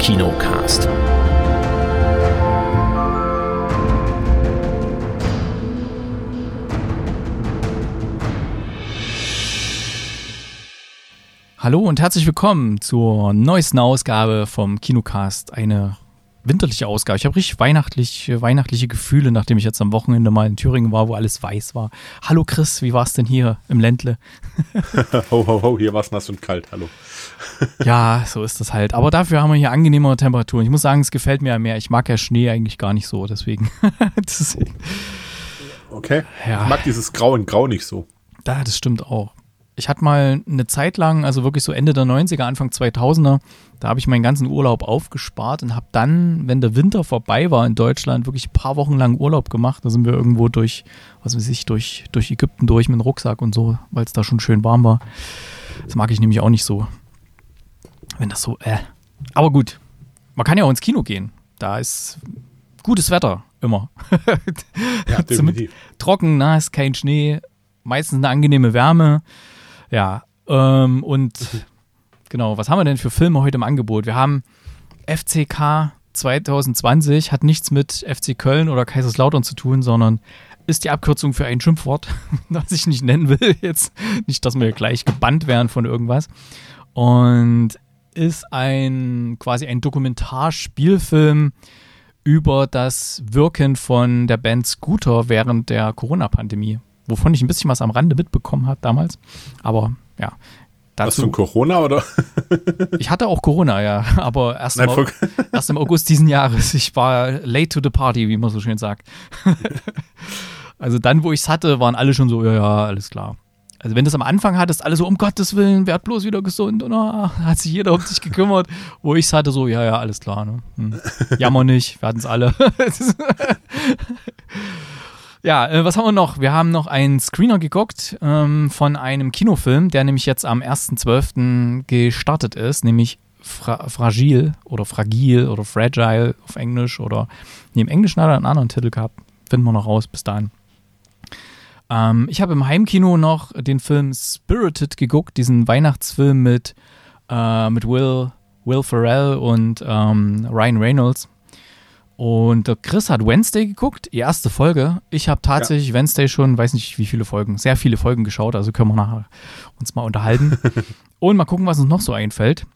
Kinocast. Hallo und herzlich willkommen zur neuesten Ausgabe vom Kinocast. Eine winterliche Ausgabe. Ich habe richtig weihnachtlich, weihnachtliche Gefühle, nachdem ich jetzt am Wochenende mal in Thüringen war, wo alles weiß war. Hallo Chris, wie war es denn hier im Ländle? ho, ho, ho, hier war es nass und kalt, hallo. ja, so ist das halt. Aber dafür haben wir hier angenehmere Temperaturen. Ich muss sagen, es gefällt mir ja mehr. Ich mag ja Schnee eigentlich gar nicht so, deswegen. deswegen. Okay. Ja. Ich mag dieses Grau in Grau nicht so. Ja, das stimmt auch ich hatte mal eine Zeit lang, also wirklich so Ende der 90er, Anfang 2000er, da habe ich meinen ganzen Urlaub aufgespart und habe dann, wenn der Winter vorbei war in Deutschland, wirklich ein paar Wochen lang Urlaub gemacht. Da sind wir irgendwo durch, was weiß ich, durch, durch Ägypten durch mit dem Rucksack und so, weil es da schon schön warm war. Das mag ich nämlich auch nicht so. Wenn das so, äh. Aber gut, man kann ja auch ins Kino gehen. Da ist gutes Wetter, immer. ja. Trocken, nass, kein Schnee, meistens eine angenehme Wärme. Ja, ähm, und genau, was haben wir denn für Filme heute im Angebot? Wir haben FCK 2020, hat nichts mit FC Köln oder Kaiserslautern zu tun, sondern ist die Abkürzung für ein Schimpfwort, das ich nicht nennen will jetzt. Nicht, dass wir gleich gebannt werden von irgendwas. Und ist ein quasi ein Dokumentarspielfilm über das Wirken von der Band Scooter während der Corona-Pandemie wovon ich ein bisschen was am Rande mitbekommen habe damals. Aber ja. Dazu, Was von Corona oder? ich hatte auch Corona, ja, aber erst, Nein, im, erst im August diesen Jahres. Ich war late to the party, wie man so schön sagt. also dann, wo ich es hatte, waren alle schon so, ja, ja, alles klar. Also wenn du es am Anfang hattest, alle so, um Gottes Willen, werd bloß wieder gesund und oh, hat sich jeder um sich gekümmert. Wo ich es hatte, so, ja, ja, alles klar. Ne? Hm. Jammer nicht, wir hatten es alle. Ja, äh, was haben wir noch? Wir haben noch einen Screener geguckt ähm, von einem Kinofilm, der nämlich jetzt am 1.12. gestartet ist, nämlich Fra Fragil oder Fragil oder Fragile auf Englisch oder nee, im Englischen hat er einen anderen Titel gehabt. Finden wir noch raus bis dahin. Ähm, ich habe im Heimkino noch den Film Spirited geguckt, diesen Weihnachtsfilm mit, äh, mit Will, Will Ferrell und ähm, Ryan Reynolds. Und Chris hat Wednesday geguckt, die erste Folge. Ich habe tatsächlich ja. Wednesday schon, weiß nicht wie viele Folgen, sehr viele Folgen geschaut, also können wir nachher uns mal unterhalten. und mal gucken, was uns noch so einfällt.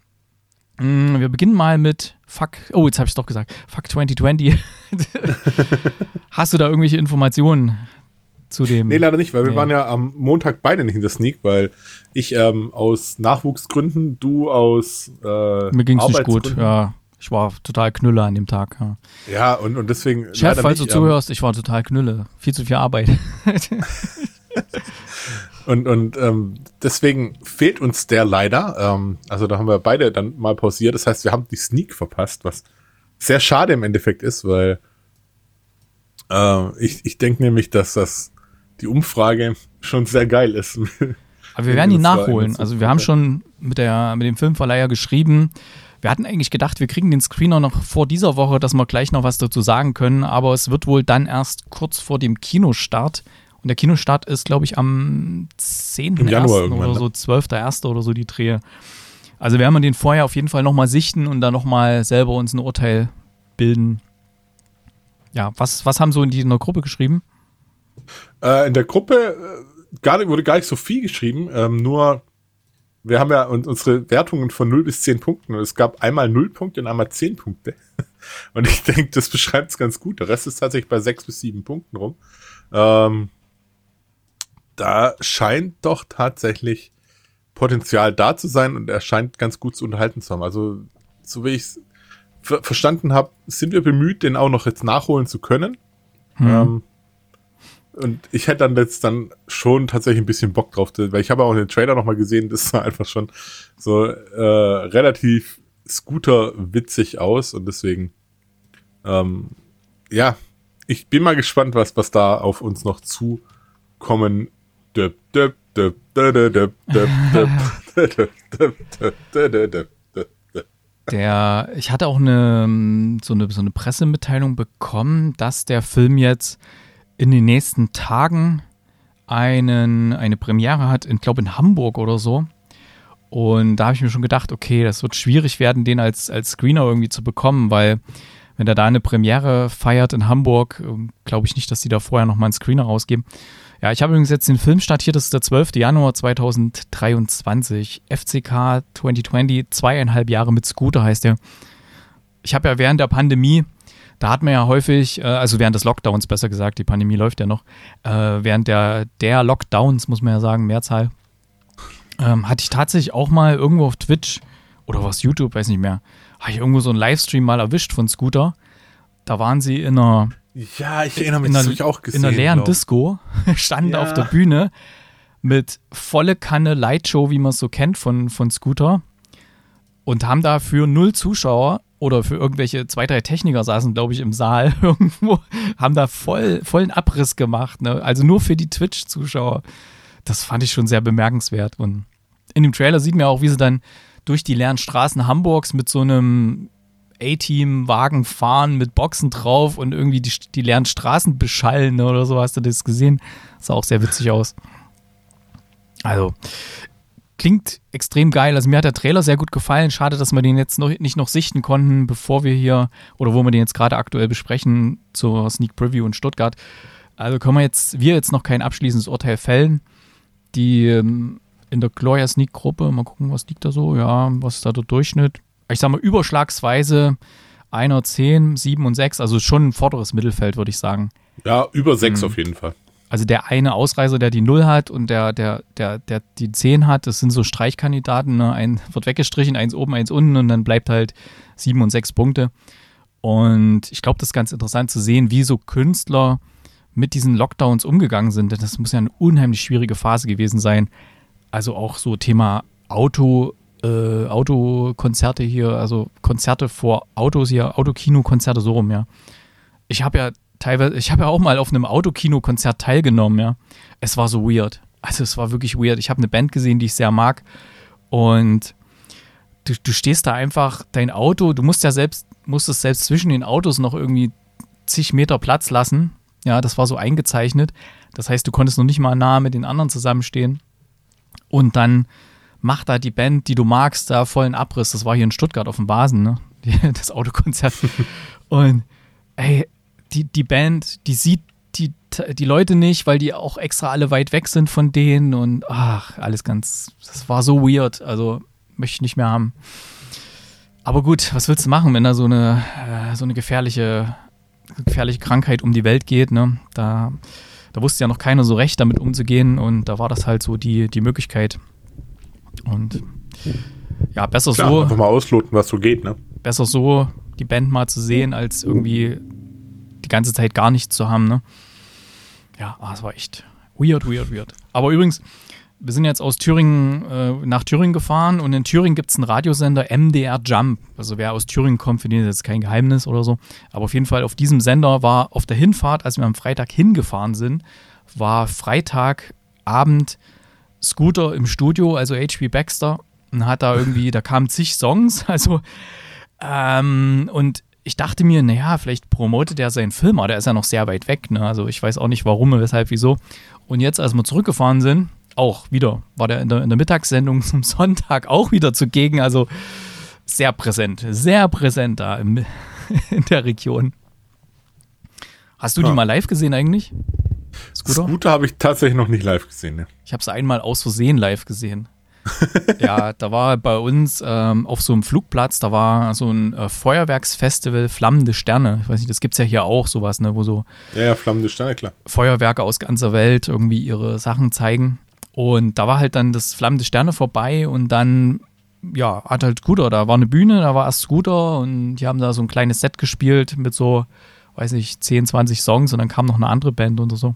Mm, wir beginnen mal mit Fuck, oh, jetzt habe ich es doch gesagt, Fuck 2020. Hast du da irgendwelche Informationen zu dem? Nee, leider nicht, weil nee. wir waren ja am Montag beide nicht in der Sneak, weil ich ähm, aus Nachwuchsgründen, du aus äh, Mir ging es nicht gut, ja. Ich war total knülle an dem Tag. Ja, ja und, und deswegen. Chef, falls nicht, du zuhörst, ich war total knülle. Viel zu viel Arbeit. und und ähm, deswegen fehlt uns der leider. Ähm, also da haben wir beide dann mal pausiert. Das heißt, wir haben die Sneak verpasst, was sehr schade im Endeffekt ist, weil äh, ich, ich denke nämlich, dass das die Umfrage schon sehr geil ist. Aber wir werden ihn nachholen. Also wir haben schon mit, der, mit dem Filmverleiher geschrieben, wir hatten eigentlich gedacht, wir kriegen den Screener noch vor dieser Woche, dass wir gleich noch was dazu sagen können, aber es wird wohl dann erst kurz vor dem Kinostart. Und der Kinostart ist, glaube ich, am 10. Im Januar oder ne? so, 12.1. oder so die Drehe. Also werden wir den vorher auf jeden Fall nochmal sichten und dann nochmal selber uns ein Urteil bilden. Ja, was, was haben so in, die, in der Gruppe geschrieben? Äh, in der Gruppe äh, gar, wurde gar nicht so viel geschrieben, ähm, nur wir haben ja unsere Wertungen von 0 bis 10 Punkten und es gab einmal 0 Punkte und einmal 10 Punkte. Und ich denke, das beschreibt es ganz gut. Der Rest ist tatsächlich bei 6 bis 7 Punkten rum. Ähm, da scheint doch tatsächlich Potenzial da zu sein und er scheint ganz gut zu unterhalten zu haben. Also, so wie ich es ver verstanden habe, sind wir bemüht, den auch noch jetzt nachholen zu können. Hm. Ähm, und ich hätte dann jetzt dann schon tatsächlich ein bisschen Bock drauf, weil ich habe auch den Trailer nochmal gesehen, das sah einfach schon so äh, relativ scooter-witzig aus und deswegen, ähm, ja, ich bin mal gespannt, was, was da auf uns noch zukommen der, ich hatte auch eine so, eine so eine Pressemitteilung bekommen, dass der Film jetzt in den nächsten Tagen einen, eine Premiere hat, ich glaube in Hamburg oder so. Und da habe ich mir schon gedacht, okay, das wird schwierig werden, den als, als Screener irgendwie zu bekommen, weil wenn er da eine Premiere feiert in Hamburg, ähm, glaube ich nicht, dass die da vorher nochmal einen Screener rausgeben. Ja, ich habe übrigens jetzt den Film startiert, das ist der 12. Januar 2023. FCK 2020, zweieinhalb Jahre mit Scooter heißt der. Ich habe ja während der Pandemie, da hat man ja häufig, äh, also während des Lockdowns besser gesagt, die Pandemie läuft ja noch, äh, während der, der Lockdowns, muss man ja sagen, Mehrzahl, ähm, hatte ich tatsächlich auch mal irgendwo auf Twitch oder was YouTube, weiß nicht mehr, habe ich irgendwo so einen Livestream mal erwischt von Scooter. Da waren sie in einer ja, ich erinnere mich, in das einer, ich auch gesehen. in einer leeren glaub. Disco, standen Ja. auf der Bühne mit volle Kanne Lightshow, wie man es so kennt von, von Scooter und haben da für null Zuschauer oder für irgendwelche zwei, drei Techniker saßen, glaube ich, im Saal irgendwo, haben da voll, vollen Abriss gemacht. Ne? Also nur für die Twitch-Zuschauer. Das fand ich schon sehr bemerkenswert. Und in dem Trailer sieht man auch, wie sie dann durch die leeren Straßen Hamburgs mit so einem A-Team-Wagen fahren mit Boxen drauf und irgendwie die, die leeren Straßen beschallen ne, oder so. Hast du das gesehen? Sah auch sehr witzig aus. Also, klingt extrem geil. Also mir hat der Trailer sehr gut gefallen. Schade, dass wir den jetzt noch, nicht noch sichten konnten, bevor wir hier oder wo wir den jetzt gerade aktuell besprechen zur Sneak Preview in Stuttgart. Also können wir jetzt, wir jetzt noch kein abschließendes Urteil fällen. Die ähm, in der Gloria Sneak Gruppe, mal gucken, was liegt da so. Ja, was ist da der Durchschnitt? Ich sag mal, überschlagsweise einer 10, 7 und 6, also schon ein vorderes Mittelfeld, würde ich sagen. Ja, über sechs Mhm. auf jeden Fall. Also der eine Ausreißer, der die 0 hat und der, der, der, der die 10 hat, das sind so Streichkandidaten. Ne? Ein wird weggestrichen, eins oben, eins unten und dann bleibt halt 7 und 6 Punkte. Und ich glaube, das ist ganz interessant zu sehen, wie so Künstler mit diesen Lockdowns umgegangen sind. Denn das muss ja eine unheimlich schwierige Phase gewesen sein. Also auch so Thema Auto, äh, Autokonzerte hier, also Konzerte vor Autos hier, Autokino-Konzerte so rum, ja. Ich habe ja teilweise, ich habe ja auch mal auf einem Autokino-Konzert teilgenommen, ja. Es war so weird. Also es war wirklich weird. Ich habe eine Band gesehen, die ich sehr mag. Und du, du stehst da einfach, dein Auto, du musst ja selbst, musstest selbst zwischen den Autos noch irgendwie zig Meter Platz lassen. Ja, das war so eingezeichnet. Das heißt, du konntest noch nicht mal nah mit den anderen zusammenstehen. Und dann macht da die Band, die du magst, da vollen Abriss. Das war hier in Stuttgart auf dem Basen, ne? Das Autokonzert. Und ey, die, die Band, die sieht die, die Leute nicht, weil die auch extra alle weit weg sind von denen und ach, alles ganz, das war so weird. Also möchte ich nicht mehr haben. Aber gut, was willst du machen, wenn da so eine, äh, so eine gefährliche, gefährliche Krankheit um die Welt geht, ne? Da, da wusste ja noch keiner so recht, damit umzugehen und da war das halt so die, die Möglichkeit. Und ja, besser Klar, so, einfach mal ausloten, was so geht, ne? besser so die Band mal zu sehen, als irgendwie die ganze Zeit gar nichts zu haben, ne? Ja, ah, es war echt weird, weird, weird. Aber übrigens, wir sind jetzt aus Thüringen äh, nach Thüringen gefahren und in Thüringen gibt es einen Radiosender MDR Jump. Also wer aus Thüringen kommt, für den ist jetzt kein Geheimnis oder so. Aber auf jeden Fall auf diesem Sender war auf der Hinfahrt, als wir am Freitag hingefahren sind, war Freitagabend Scooter im Studio, also HB Baxter, und hat da irgendwie, da kamen zig Songs, also ähm, und ich dachte mir, naja, vielleicht promotet er seinen Film, aber der ist ja noch sehr weit weg, ne? Also ich weiß auch nicht warum, weshalb, wieso. Und jetzt, als wir zurückgefahren sind, auch wieder, war der in der, in der Mittagssendung zum Sonntag auch wieder zugegen, also sehr präsent, sehr präsent da im, in der Region. Hast du die Ja. mal live gesehen eigentlich? Scooter? Scooter habe ich tatsächlich noch nicht live gesehen, ne? Ich habe es einmal aus Versehen live gesehen. Ja, da war bei uns ähm, auf so einem Flugplatz, da war so ein äh, Feuerwerksfestival Flammende Sterne. Ich weiß nicht, das gibt's ja hier auch sowas, ne, wo so Ja, ja, flammende Sterne, klar. Feuerwerke aus ganzer Welt irgendwie ihre Sachen zeigen. Und da war halt dann das Flammende Sterne vorbei und dann, ja, hat halt Scooter, da war eine Bühne, da war erst Scooter und die haben da so ein kleines Set gespielt mit so, weiß nicht, 10, 20 Songs und dann kam noch eine andere Band und so.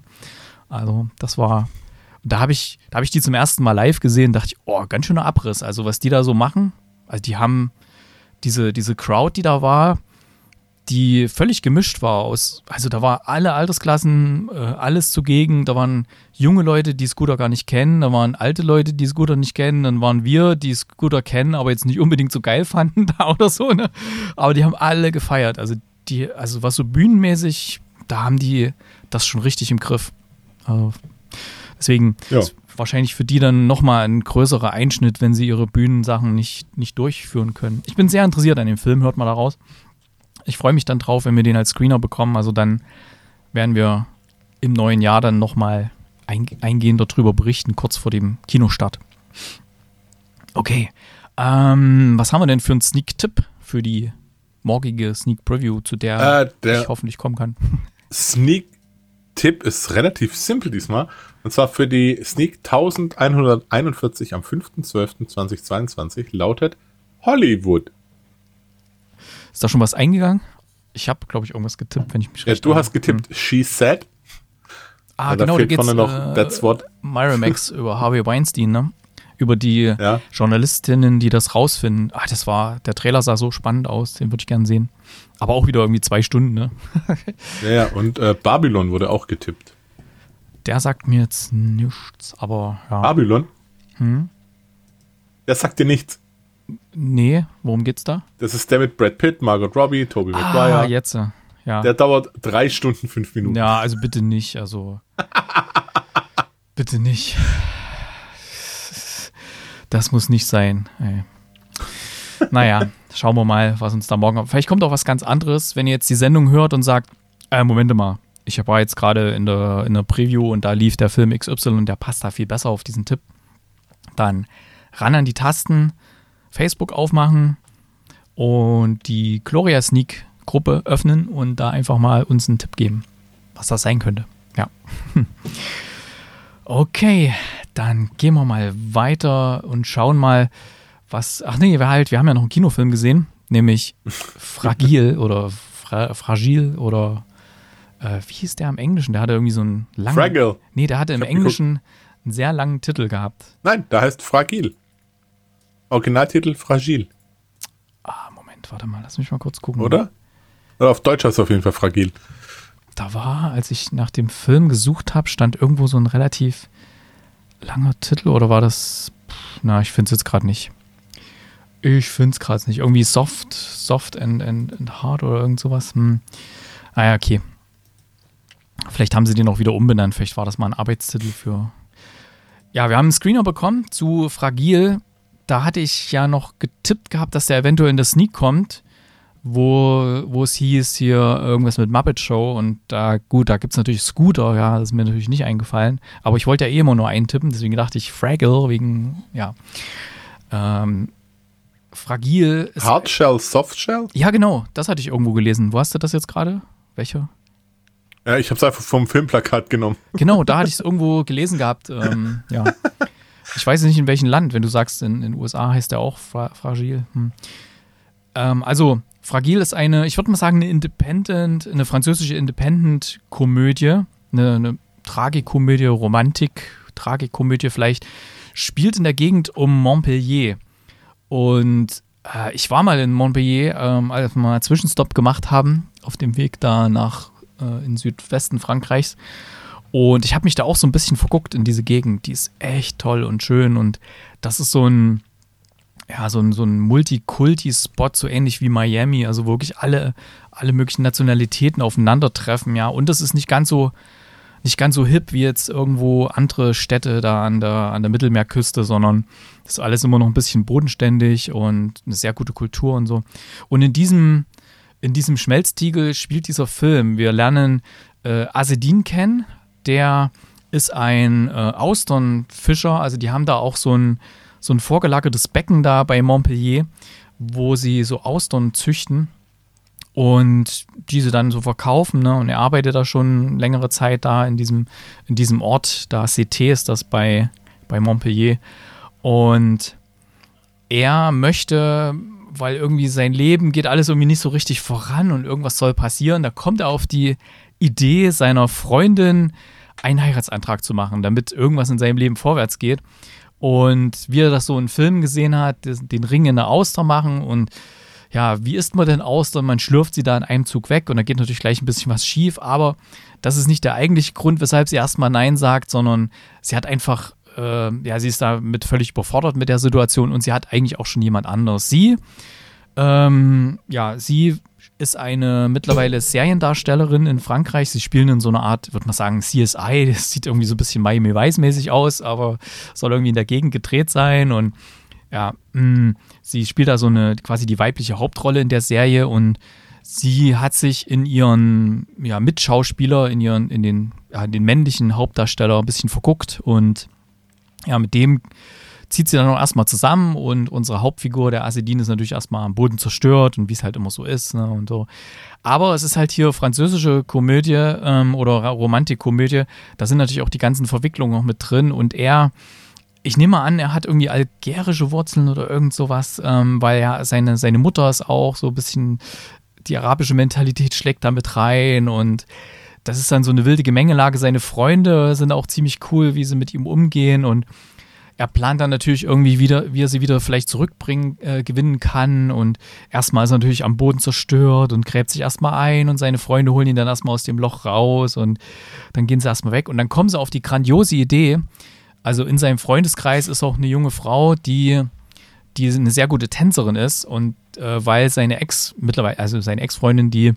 Also, das war, da habe ich, da habe ich die zum ersten Mal live gesehen, dachte ich, oh, ganz schöner Abriss. Also, was die da so machen, also die haben diese, diese Crowd, die da war, die völlig gemischt war aus, also da war alle Altersklassen, äh, alles zugegen, da waren junge Leute, die Scooter gar nicht kennen, da waren alte Leute, die Scooter nicht kennen, dann waren wir, die Scooter kennen, aber jetzt nicht unbedingt so geil fanden da oder so, ne? Aber die haben alle gefeiert, also die, also was so bühnenmäßig, da haben die das schon richtig im Griff. Also deswegen Ja. wahrscheinlich für die dann nochmal ein größerer Einschnitt, wenn sie ihre Bühnensachen nicht, nicht durchführen können. Ich bin sehr interessiert an dem Film, hört mal da raus. Ich freue mich dann drauf, wenn wir den als Screener bekommen. Also dann werden wir im neuen Jahr dann nochmal ein, eingehender darüber berichten, kurz vor dem Kinostart. Okay. Ähm, was haben wir denn für einen Sneak-Tipp für die morgige Sneak Preview, zu der, äh, ich hoffentlich kommen kann? Sneak-Tipp ist relativ simpel diesmal. Und zwar für die Sneak 1141 am 5.12.2022 lautet Hollywood. Ist da schon was eingegangen? Ich habe, glaube ich, irgendwas getippt, wenn ich mich ja, recht Du hast getippt, hm. she said. Ah, ja, genau, da geht noch äh, That's What. Miramax über Harvey Weinstein, ne? Über die ja. Journalistinnen, die das rausfinden. Ah, das war, der Trailer sah so spannend aus, den würde ich gerne sehen. Aber auch wieder irgendwie zwei Stunden, ne? ja, ja, und äh, Babylon wurde auch getippt. Der sagt mir jetzt nichts, aber ja. Babylon? Hm? Der sagt dir nichts. Nee, worum geht's da? Das ist der mit Brad Pitt, Margot Robbie, Tobey ah, Maguire. Ah, jetzt, ja. Der dauert drei Stunden, fünf Minuten. Ja, also bitte nicht, also. bitte nicht. Das muss nicht sein. Ey. Naja, schauen wir mal, was uns da morgen. kommt. Vielleicht kommt auch was ganz anderes, wenn ihr jetzt die Sendung hört und sagt, äh, Moment mal, ich war jetzt gerade in der, in der Preview und da lief der Film XY und der passt da viel besser auf diesen Tipp. Dann ran an die Tasten, Facebook aufmachen und die Gloria Sneak Gruppe öffnen und da einfach mal uns einen Tipp geben, was das sein könnte. Ja. Okay, dann gehen wir mal weiter und schauen mal, was. Ach nee, wir halt, wir haben ja noch einen Kinofilm gesehen, nämlich Fragil oder Fra Fragil oder äh, wie hieß der im Englischen? Der hatte irgendwie so einen langen. Fragile. Nee, der hatte im Englischen einen sehr langen Titel gehabt. Nein, der heißt Fragil. Originaltitel Fragil. Ah, Moment, warte mal, lass mich mal kurz gucken. Oder? Oder auf Deutsch heißt es auf jeden Fall Fragil. Da war, als ich nach dem Film gesucht habe, stand irgendwo so ein relativ langer Titel oder war das. Na, ich finde es jetzt gerade nicht. Ich finde es gerade nicht. Irgendwie soft, soft and, and, and hard oder irgend sowas. Hm. Ah ja, okay. Vielleicht haben sie den auch wieder umbenannt. Vielleicht war das mal ein Arbeitstitel für. Ja, wir haben einen Screener bekommen zu Fragil. Da hatte ich ja noch getippt gehabt, dass der eventuell in der Sneak kommt, wo, wo es hieß hier irgendwas mit Muppet Show. Und da, gut, da gibt es natürlich Scooter, ja, das ist mir natürlich nicht eingefallen. Aber ich wollte ja eh immer nur eintippen, deswegen dachte ich Fragile wegen, ja. Ähm, fragil. Hardshell, Softshell? Ja, genau, das hatte ich irgendwo gelesen. Wo hast du das jetzt gerade? Welche? Ja, ich habe es einfach vom Filmplakat genommen. Genau, da hatte ich es irgendwo gelesen gehabt. Ähm, ja. Ich weiß nicht in welchem Land, wenn du sagst, in den USA heißt der auch fra fragil. Hm. Ähm, also, Fragil ist eine, ich würde mal sagen, eine Independent, eine französische Independent-Komödie, eine, eine Tragikomödie, Romantik, Tragikomödie vielleicht, spielt in der Gegend um Montpellier. Und äh, ich war mal in Montpellier, ähm, als wir mal einen Zwischenstopp gemacht haben, auf dem Weg da nach äh, in Südwesten Frankreichs. Und ich habe mich da auch so ein bisschen verguckt in diese Gegend. Die ist echt toll und schön. Und das ist so ein, ja, so ein, so ein Multikulti-Spot, so ähnlich wie Miami. Also wirklich alle, alle möglichen Nationalitäten aufeinandertreffen, ja. Und das ist nicht ganz so, nicht ganz so hip wie jetzt irgendwo andere Städte da an der, an der Mittelmeerküste, sondern das ist alles immer noch ein bisschen bodenständig und eine sehr gute Kultur und so. Und in diesem, in diesem Schmelztiegel spielt dieser Film. Wir lernen äh, Asedin kennen, der ist ein äh, Austernfischer, also die haben da auch so ein, so ein vorgelagertes Becken da bei Montpellier, wo sie so Austern züchten und diese dann so verkaufen. Ne? Und er arbeitet da schon längere Zeit da in diesem, in diesem Ort, da CT ist das bei, bei Montpellier. Und er möchte weil irgendwie sein Leben geht alles irgendwie nicht so richtig voran und irgendwas soll passieren. Da kommt er auf die Idee seiner Freundin, einen Heiratsantrag zu machen, damit irgendwas in seinem Leben vorwärts geht. Und wie er das so in Filmen gesehen hat, den Ring in der Auster machen und ja, wie isst man denn Austern? Man schlürft sie da in einem Zug weg und da geht natürlich gleich ein bisschen was schief, aber das ist nicht der eigentliche Grund, weshalb sie erstmal Nein sagt, sondern sie hat einfach äh, ja, sie ist damit völlig überfordert mit der Situation und sie hat eigentlich auch schon jemand anderes. Sie Ähm, ja, sie ist eine mittlerweile Seriendarstellerin in Frankreich. Sie spielen in so einer Art, würde man sagen, CSI. Das sieht irgendwie so ein bisschen Miami Vice-mäßig aus, aber soll irgendwie in der Gegend gedreht sein. Und ja, mh, mm, sie spielt da so eine quasi die weibliche Hauptrolle in der Serie und sie hat sich in ihren ja, Mitschauspieler, in ihren, in den, ja, den männlichen Hauptdarsteller ein bisschen verguckt und ja, mit dem zieht sie dann auch erstmal zusammen und unsere Hauptfigur, der Asedin, ist natürlich erstmal am Boden zerstört und wie es halt immer so ist ne, und so. Aber es ist halt hier französische Komödie ähm, oder Romantikkomödie. Da sind natürlich auch die ganzen Verwicklungen noch mit drin und er ich nehme an, er hat irgendwie algerische Wurzeln oder irgend sowas, ähm, weil ja seine, seine Mutter ist auch so ein bisschen, die arabische Mentalität schlägt da mit rein und das ist dann so eine wilde Gemengelage. Seine Freunde sind auch ziemlich cool, wie sie mit ihm umgehen und er plant dann natürlich irgendwie wieder, wie er sie wieder vielleicht zurückbringen, äh, gewinnen kann. Und erstmal ist er natürlich am Boden zerstört und gräbt sich erstmal ein und seine Freunde holen ihn dann erstmal aus dem Loch raus und dann gehen sie erstmal weg. Und dann kommen sie auf die grandiose Idee. Also in seinem Freundeskreis ist auch eine junge Frau, die, die eine sehr gute Tänzerin ist. Und äh, weil seine Ex mittlerweile, also seine Ex-Freundin, die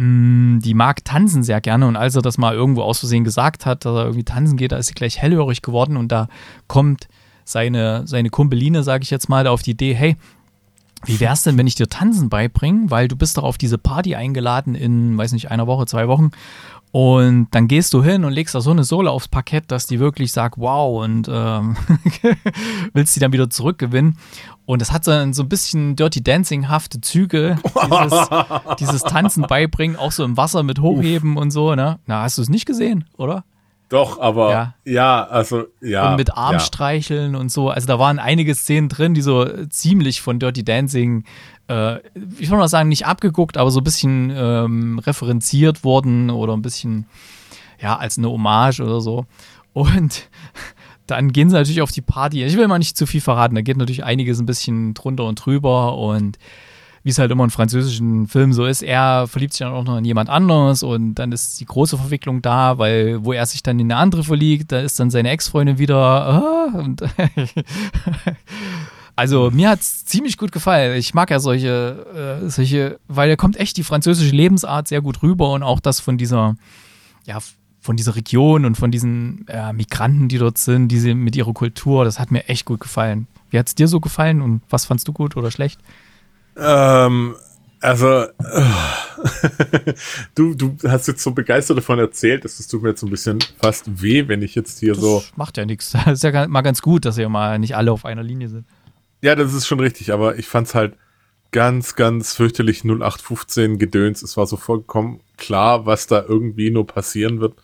die mag tanzen sehr gerne und als er das mal irgendwo aus Versehen gesagt hat, dass er irgendwie tanzen geht, da ist sie gleich hellhörig geworden und da kommt seine, seine Kumpeline, sage ich jetzt mal, auf die Idee, hey, wie wär's denn, wenn ich dir Tanzen beibringe, weil du bist doch auf diese Party eingeladen in, weiß nicht, einer Woche, zwei Wochen und dann gehst du hin und legst da so eine Sohle aufs Parkett, dass die wirklich sagt, wow, und ähm, willst sie dann wieder zurückgewinnen. Und das hat so, so ein bisschen Dirty Dancing-hafte Züge, dieses, dieses, Tanzen beibringen, auch so im Wasser mit Hochheben Uff. und so, ne? Na, hast du es nicht gesehen, oder? Doch, aber ja, ja also ja. Und mit Armstreicheln ja. und so. Also da waren einige Szenen drin, die so ziemlich von Dirty Dancing äh, ich würde mal sagen, nicht abgeguckt, aber so ein bisschen ähm, referenziert worden oder ein bisschen, ja, als eine Hommage oder so. Und dann gehen sie natürlich auf die Party. Ich will mal nicht zu viel verraten, da geht natürlich einiges ein bisschen drunter und drüber und wie es halt immer in französischen Filmen so ist, er verliebt sich dann auch noch in jemand anderes und dann ist die große Verwicklung da, weil wo er sich dann in eine andere verliebt, da ist dann seine Ex-Freundin wieder ah, und Also mir hat es ziemlich gut gefallen. Ich mag ja solche, äh, solche, weil da kommt echt die französische Lebensart sehr gut rüber und auch das von dieser, ja, von dieser Region und von diesen äh, Migranten, die dort sind, diese mit ihrer Kultur, das hat mir echt gut gefallen. Wie hat es dir so gefallen und was fandst du gut oder schlecht? Ähm, also, äh, du, du hast jetzt so begeistert davon erzählt, dass es tut mir jetzt so ein bisschen fast weh, wenn ich jetzt hier das so. Macht ja nichts. Das ist ja mal ganz gut, dass ihr mal nicht alle auf einer Linie sind. Ja, das ist schon richtig, aber ich fand's halt ganz, ganz fürchterlich 0815 Gedöns. Es war so vollkommen klar, was da irgendwie nur passieren wird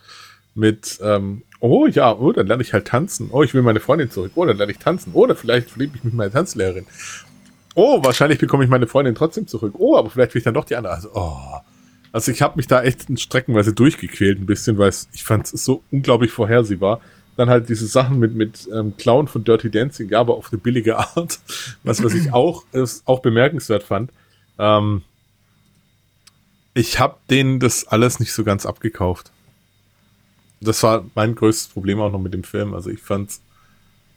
mit, ähm, oh ja, oh, dann lerne ich halt tanzen. Oh, ich will meine Freundin zurück. Oh, dann lerne ich tanzen. Oder vielleicht verliebe ich mich mit meiner Tanzlehrerin. Oh, wahrscheinlich bekomme ich meine Freundin trotzdem zurück. Oh, aber vielleicht will ich dann doch die andere. Also, oh. Also ich habe mich da echt streckenweise durchgequält ein bisschen, weil ich fand es so unglaublich vorhersehbar dann halt diese Sachen mit, mit ähm, Clown von Dirty Dancing, ja, aber auf eine billige Art. Was, was ich auch, ist, auch bemerkenswert fand. Ähm, ich habe denen das alles nicht so ganz abgekauft. Das war mein größtes Problem auch noch mit dem Film. Also ich fand es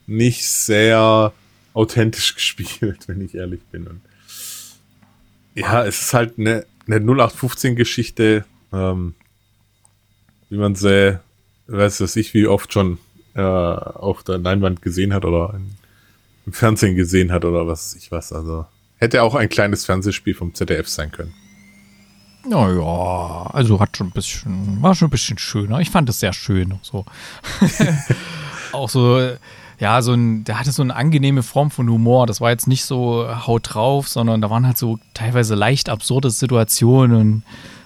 nicht sehr authentisch gespielt, wenn ich ehrlich bin. Und ja, es ist halt eine, eine 0815-Geschichte, ähm, wie man sie, weiß das ich, wie oft schon äh, auf der Leinwand gesehen hat oder in, im Fernsehen gesehen hat oder was ich was. Also hätte auch ein kleines Fernsehspiel vom ZDF sein können. Naja, also hat schon ein bisschen, war schon ein bisschen schöner. Ich fand es sehr schön. So. auch so, ja, so ein, der hatte so eine angenehme Form von Humor. Das war jetzt nicht so haut drauf, sondern da waren halt so teilweise leicht absurde Situationen und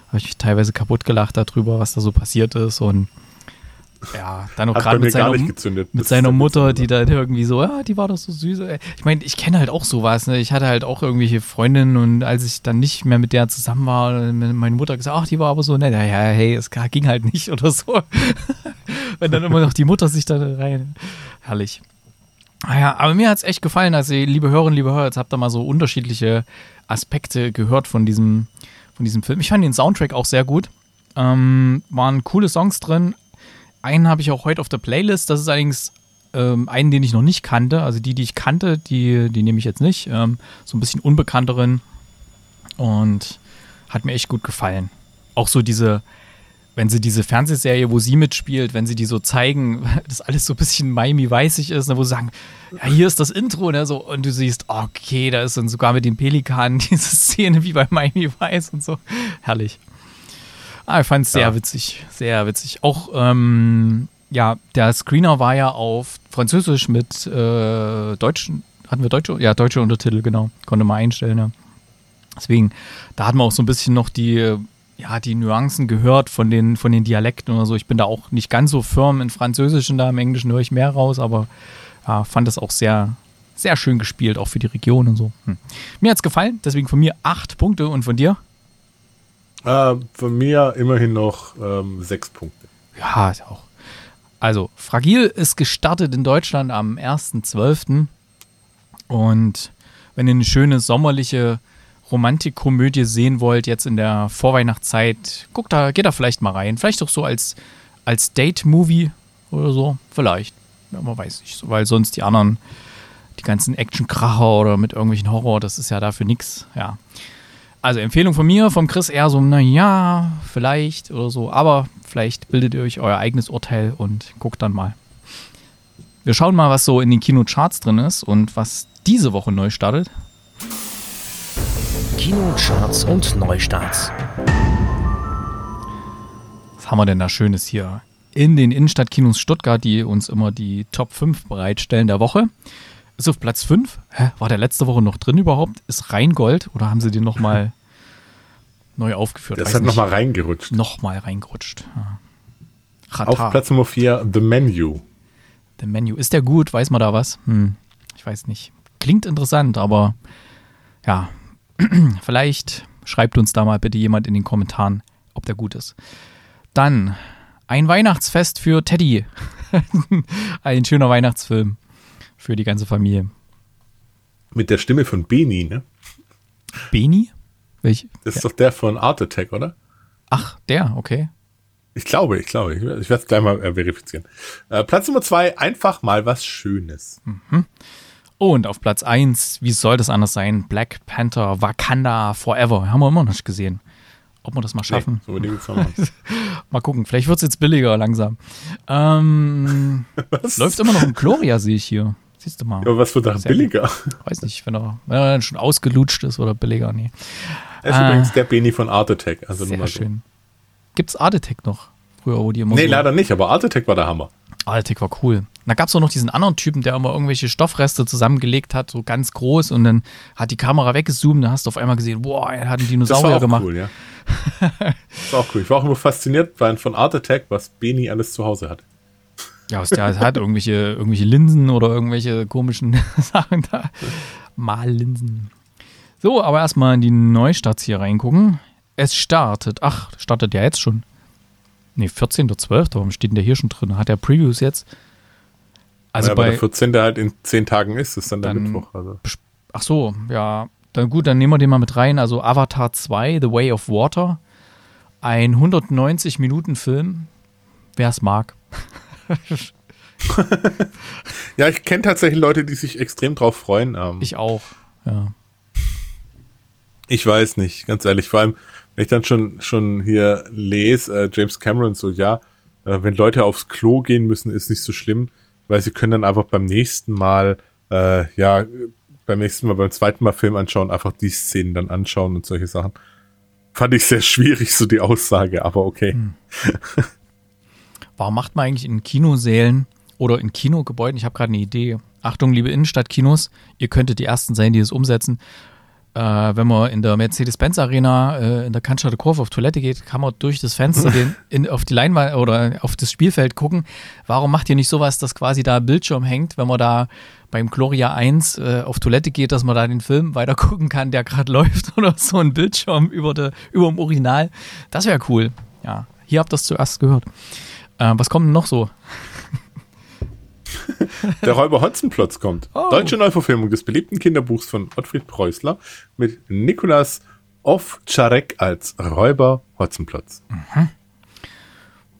habe ich teilweise kaputt gelacht darüber, was da so passiert ist und ja, dann noch gerade mit, seiner, mit seiner Mutter, die dann irgendwie so, ja, die war doch so süß. Ich meine, ich kenne halt auch sowas. Ne? Ich hatte halt auch irgendwelche Freundinnen und als ich dann nicht mehr mit der zusammen war, meine Mutter gesagt, ach, die war aber so nett. Ja, hey, es ging halt nicht oder so. Wenn dann immer noch die Mutter sich da rein. Herrlich. Naja, ah aber mir hat es echt gefallen. Also, liebe Hörerinnen, liebe Hörer, jetzt habt ihr mal so unterschiedliche Aspekte gehört von diesem, von diesem Film. Ich fand den Soundtrack auch sehr gut. Ähm, waren coole Songs drin, einen habe ich auch heute auf der Playlist. Das ist allerdings ähm, einen, den ich noch nicht kannte. Also die, die ich kannte, die, die nehme ich jetzt nicht. Ähm, so ein bisschen unbekannteren. Und hat mir echt gut gefallen. Auch so diese, wenn sie diese Fernsehserie, wo sie mitspielt, wenn sie die so zeigen, dass alles so ein bisschen Miami-weißig ist, ne, wo sie sagen, ja, hier ist das Intro, ne, so, und du siehst, okay, da ist dann sogar mit den Pelikanen diese Szene wie bei Miami Weiß und so. Herrlich. Ah, ich fand es sehr ja. witzig, sehr witzig. Auch, ähm, ja, der Screener war ja auf Französisch mit äh, deutschen, hatten wir deutsche? Ja, deutsche Untertitel, genau. Konnte man einstellen, ne. Deswegen, da hat man auch so ein bisschen noch die ja, die Nuancen gehört von den, von den Dialekten oder so. Ich bin da auch nicht ganz so firm in Französisch und da im Englischen höre ich mehr raus, aber ja, fand das auch sehr, sehr schön gespielt, auch für die Region und so. Hm. Mir hat es gefallen, deswegen von mir acht Punkte und von dir? Äh, von mir immerhin noch ähm, sechs Punkte. Ja, ist auch. Also, Fragil ist gestartet in Deutschland am 1.12. Und wenn ihr eine schöne sommerliche Romantikkomödie sehen wollt, jetzt in der Vorweihnachtszeit, guckt da, geht da vielleicht mal rein. Vielleicht auch so als, als Date-Movie oder so. Vielleicht. Ja, man weiß nicht. Weil sonst die anderen, die ganzen Action-Kracher oder mit irgendwelchen Horror, das ist ja dafür nichts. Ja. Also Empfehlung von mir, vom Chris eher so, naja, vielleicht oder so. Aber vielleicht bildet ihr euch euer eigenes Urteil und guckt dann mal. Wir schauen mal, was so in den Kinocharts drin ist und was diese Woche neu startet. Kinocharts und Neustarts. Was haben wir denn da Schönes hier? In den Innenstadtkinos Stuttgart, die uns immer die Top 5 bereitstellen der Woche. Ist auf Platz 5. Hä? War der letzte Woche noch drin überhaupt? Ist Rheingold oder haben sie den nochmal neu aufgeführt? Das hat nochmal reingerutscht. Nochmal reingerutscht. Ja. Auf Platz Nummer 4 The Menu. The Menu. Ist der gut? Weiß man da was? Hm, ich weiß nicht. Klingt interessant, aber ja, Vielleicht schreibt uns da mal bitte jemand in den Kommentaren, ob der gut ist. Dann ein Weihnachtsfest für Teddy. ein schöner Weihnachtsfilm für die ganze Familie. Mit der Stimme von Beni, ne? Beni? Welch? Das ist ja. doch der von Art Attack, oder? Ach, der, okay. Ich glaube, ich glaube. Ich, ich werde es gleich mal äh, verifizieren. Äh, Platz Nummer zwei, einfach mal was Schönes. Mhm. Und auf Platz 1, wie soll das anders sein? Black Panther, Wakanda Forever. Haben wir immer noch nicht gesehen. Ob wir das mal schaffen. Nee, so mal gucken, vielleicht wird es jetzt billiger langsam. Ähm, läuft immer noch ein Gloria, sehe ich hier. Siehst du mal. Ja, was wird da billiger? Gut. Weiß nicht, wenn er, wenn er dann schon ausgelutscht ist oder billiger, nee. Er ist äh, übrigens der Beni von Art Attack. Also sehr schön. Gibt es Art Attack noch? Früher, wo die immer Nee, so leider nicht, aber Art Attack war der Hammer. Altek war cool. Da gab es auch noch diesen anderen Typen, der immer irgendwelche Stoffreste zusammengelegt hat, so ganz groß und dann hat die Kamera weggezoomt, da hast du auf einmal gesehen, boah, er hat einen Dinosaurier das war auch gemacht. Cool, ja. das war auch cool. Ich war auch immer fasziniert von Art Attack, was Beni alles zu Hause hat. Ja, der hat, irgendwelche, irgendwelche Linsen oder irgendwelche komischen Sachen da. Mallinsen. So, aber erstmal in die Neustarts hier reingucken. Es startet, ach, startet ja jetzt schon. Nee, 14.12. Warum steht denn der hier schon drin? Hat er Previews jetzt? Also ja, bei der 14. halt in 10 Tagen ist, ist dann der dann, Mittwoch. Also. Ach so, ja. Dann gut, dann nehmen wir den mal mit rein. Also Avatar 2, The Way of Water. Ein 190 Minuten Film. Wer es mag. ja, ich kenne tatsächlich Leute, die sich extrem drauf freuen. Ähm, ich auch, ja. Ich weiß nicht, ganz ehrlich. Vor allem, wenn ich dann schon, schon hier lese, äh, James Cameron so, ja, äh, wenn Leute aufs Klo gehen müssen, ist nicht so schlimm, weil sie können dann einfach beim nächsten Mal, äh, ja, beim nächsten Mal, beim zweiten Mal Film anschauen, einfach die Szenen dann anschauen und solche Sachen. Fand ich sehr schwierig, so die Aussage, aber okay. Hm. Warum macht man eigentlich in Kinosälen oder in Kinogebäuden, ich habe gerade eine Idee, Achtung, liebe Innenstadtkinos, ihr könntet die Ersten sein, die es umsetzen äh, wenn man in der Mercedes-Benz Arena äh, in der Cannstatter Kurve auf Toilette geht, kann man durch das Fenster den, in, auf die Leinwand oder auf das Spielfeld gucken. Warum macht ihr nicht sowas, dass quasi da Bildschirm hängt, wenn man da beim Gloria 1 äh, auf Toilette geht, dass man da den Film weiter gucken kann, der gerade läuft oder so ein Bildschirm über, de, über dem Original. Das wäre cool. Ja, hier habt ihr das zuerst gehört. Äh, was kommt denn noch so? Der Räuber Hotzenplotz kommt. Oh. Deutsche Neuverfilmung des beliebten Kinderbuchs von Ottfried Preußler mit Nikolas Ovtcharek als Räuber Hotzenplotz. Mhm.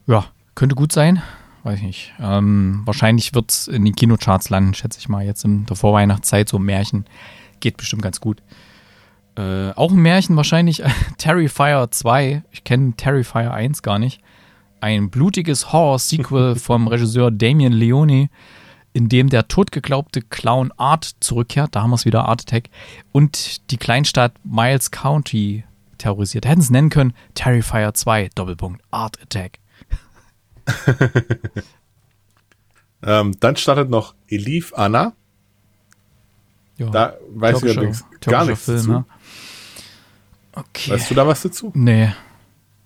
Ja, könnte gut sein. Weiß ich nicht. Ähm, wahrscheinlich wird es in den Kinocharts landen, schätze ich mal. Jetzt in der Vorweihnachtszeit so ein Märchen. Geht bestimmt ganz gut. Äh, auch ein Märchen wahrscheinlich. Terrifier 2. Ich kenne Terrifier 1 gar nicht. Ein blutiges Horror-Sequel vom Regisseur Damien Leone, in dem der totgeglaubte Clown Art zurückkehrt. Da haben wir es wieder, Art Attack. Und die Kleinstadt Miles County terrorisiert. Hätten es nennen können, Terrifier 2, Doppelpunkt, Art Attack. ähm, dann startet noch Elif Anna. Ja, Da weiß ich allerdings gar nichts Film, dazu. ne? Okay. Weißt du da was dazu? Nee.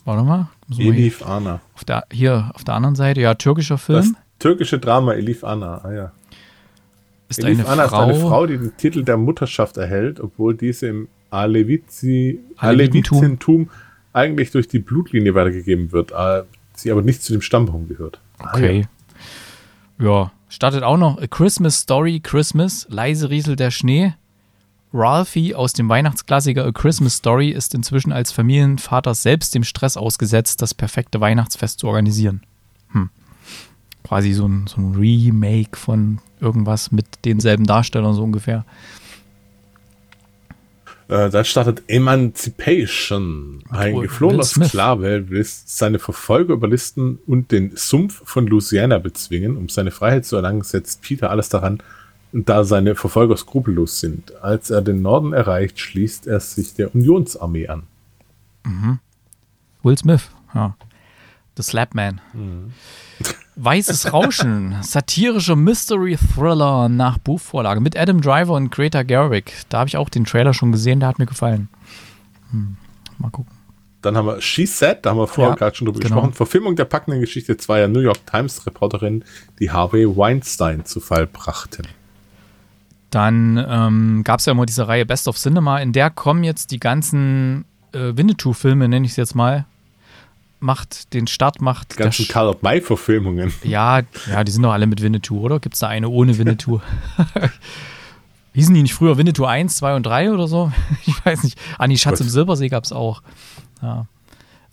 Warte mal. Hier, Elif Anna. auf, der, hier auf der anderen Seite, ja, türkischer Das Film. türkische Drama Elif Anna. Ah, ja. Ist Elif eine Anna Frau, ist eine Frau, die den Titel der Mutterschaft erhält, obwohl diese im Alevizi, Alevitentum. Alevitentum eigentlich durch die Blutlinie weitergegeben wird, äh, sie aber nicht zu dem Stammbaum gehört. Ah, Okay. Ja. Startet auch noch A Christmas Story Christmas, leise rieselt der Schnee. Ralphie aus dem Weihnachtsklassiker A Christmas Story ist inzwischen als Familienvater selbst dem Stress ausgesetzt, das perfekte Weihnachtsfest zu organisieren. Hm. Quasi so ein, so ein Remake von irgendwas mit denselben Darstellern so ungefähr. Äh, dann startet Emancipation. Ein geflohener. Sklave will seine Verfolger überlisten und den Sumpf von Louisiana bezwingen. Um seine Freiheit zu erlangen, setzt Peter alles daran, da seine Verfolger skrupellos sind. Als er den Norden erreicht, schließt er sich der Unionsarmee an. Will Smith, ja. The Slapman. Weißes Rauschen, satirischer Mystery-Thriller nach Buchvorlage mit Adam Driver und Greta Gerwig. Da habe ich auch den Trailer schon gesehen, der hat mir gefallen. Hm. Mal gucken. Dann haben wir She Said, da haben wir vorher Ja, gerade schon drüber genau. gesprochen. Verfilmung der packenden Geschichte zweier New York Times-Reporterinnen, die Harvey Weinstein zu Fall brachten. Dann ähm, gab es ja immer diese Reihe Best of Cinema, in der kommen jetzt die ganzen äh, Winnetou-Filme, nenne ich es jetzt mal. Macht den Start, macht Die ganzen der Sch- Karl May-Verfilmungen. Ja, ja, die sind doch alle mit Winnetou, oder? Gibt es da eine ohne Winnetou? Hießen die nicht früher Winnetou 1, 2 und 3 oder so? Ich weiß nicht. Ah, nee, Schatz Was? im Silbersee gab es auch. Ja.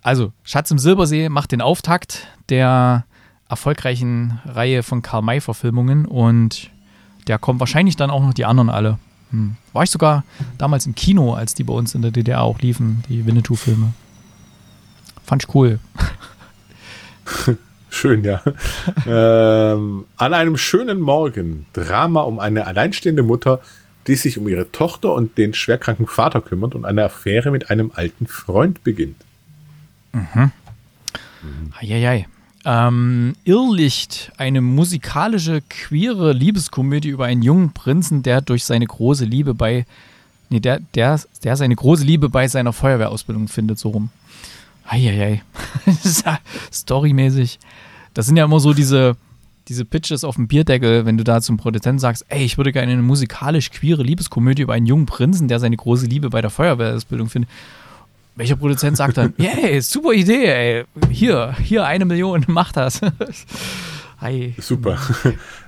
Also, Schatz im Silbersee macht den Auftakt der erfolgreichen Reihe von Karl-May-Verfilmungen und der kommt wahrscheinlich dann auch noch die anderen alle. Hm. War ich sogar damals im Kino, als die bei uns in der DDR auch liefen, die Winnetou-Filme. Fand ich cool. Schön, ja. ähm, an einem schönen Morgen Drama um eine alleinstehende Mutter, die sich um ihre Tochter und den schwerkranken Vater kümmert und eine Affäre mit einem alten Freund beginnt. Eieiei. Ähm, Irrlicht, eine musikalische, queere Liebeskomödie über einen jungen Prinzen, der durch seine große Liebe bei, nee, der, der, der seine große Liebe bei seiner Feuerwehrausbildung findet, so rum. Eieiei. Storymäßig. Das sind ja immer so diese, diese Pitches auf dem Bierdeckel, wenn du da zum Produzenten sagst, ey, ich würde gerne eine musikalisch queere Liebeskomödie über einen jungen Prinzen, der seine große Liebe bei der Feuerwehrausbildung findet. Welcher Produzent sagt dann, yay, super Idee, ey, hier, hier eine Million, mach das. Hi. Super.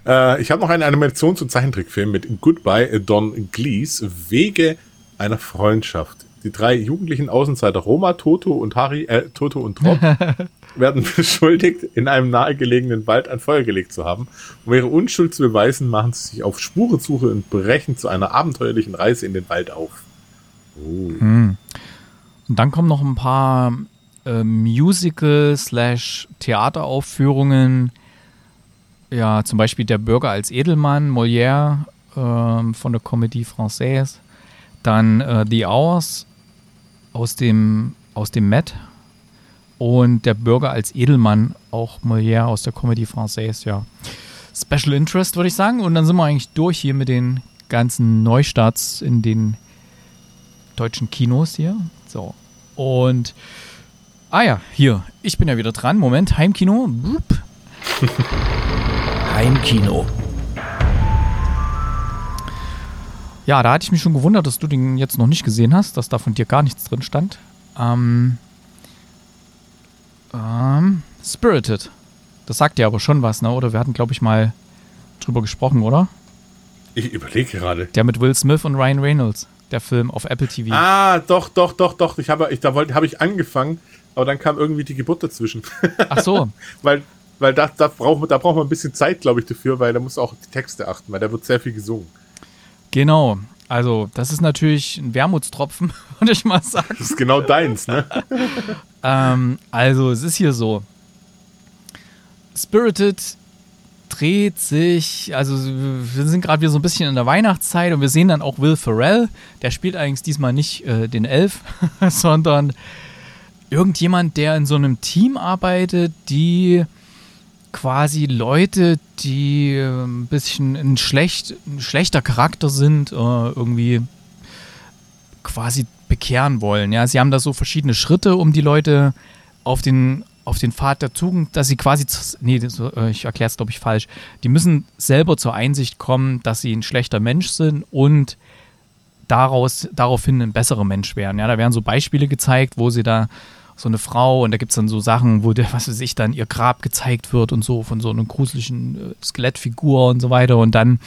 äh, ich habe noch einen Animations- und Zeichentrickfilm mit Goodbye Don Glees, Wege einer Freundschaft. Die drei jugendlichen Außenseiter Roma, Toto und Harry, äh, Toto und Rob werden beschuldigt, in einem nahegelegenen Wald ein Feuer gelegt zu haben. Um ihre Unschuld zu beweisen, machen sie sich auf Spurensuche und brechen zu einer abenteuerlichen Reise in den Wald auf. Oh. Und dann kommen noch ein paar äh, Musical-Theateraufführungen. Ja, zum Beispiel Der Bürger als Edelmann, Molière ähm, von der Comédie Française. Dann äh, The Hours aus dem, aus dem Met. Und Der Bürger als Edelmann, auch Molière aus der Comédie Française, ja. Special Interest, würde ich sagen. Und dann sind wir eigentlich durch hier mit den ganzen Neustarts in den deutschen Kinos hier. So. Und. Ah ja, hier. Ich bin ja wieder dran. Moment, Heimkino. Heimkino. Ja, da hatte ich mich schon gewundert, dass du den jetzt noch nicht gesehen hast, dass da von dir gar nichts drin stand. Ähm, ähm, Spirited. Das sagt dir aber schon was, ne? Oder wir hatten, glaube ich, mal drüber gesprochen, oder? Ich überlege gerade. Der mit Will Smith und Ryan Reynolds. Der Film auf Apple TV. Ah, doch, doch, doch, doch. Ich habe, ich, da wollte, habe ich angefangen, aber dann kam irgendwie die Geburt dazwischen. Ach so. weil, weil da, da braucht man, da braucht man ein bisschen Zeit, glaube ich, dafür, weil da muss auch die Texte achten, weil da wird sehr viel gesungen. Genau. Also, das ist natürlich ein Wermutstropfen, würde ich mal sagen. Das ist genau deins, ne? ähm, also, es ist hier so. Spirited dreht sich, also wir sind gerade wieder so ein bisschen in der Weihnachtszeit und wir sehen dann auch Will Ferrell, der spielt eigentlich diesmal nicht äh, den Elf, sondern irgendjemand, der in so einem Team arbeitet, die quasi Leute, die ein bisschen ein, schlecht, ein schlechter Charakter sind, äh, irgendwie quasi bekehren wollen. Ja, sie haben da so verschiedene Schritte, um die Leute auf den auf den Pfad der Tugend, dass sie quasi, nee, äh, ich erkläre es glaube ich falsch, die müssen selber zur Einsicht kommen, dass sie ein schlechter Mensch sind und daraus, daraufhin ein besserer Mensch werden. Ja, da werden so Beispiele gezeigt, wo sie da so eine Frau und da gibt es dann so Sachen, wo der, was weiß ich, dann ihr Grab gezeigt wird und so von so einer gruseligen äh, Skelettfigur und so weiter und dann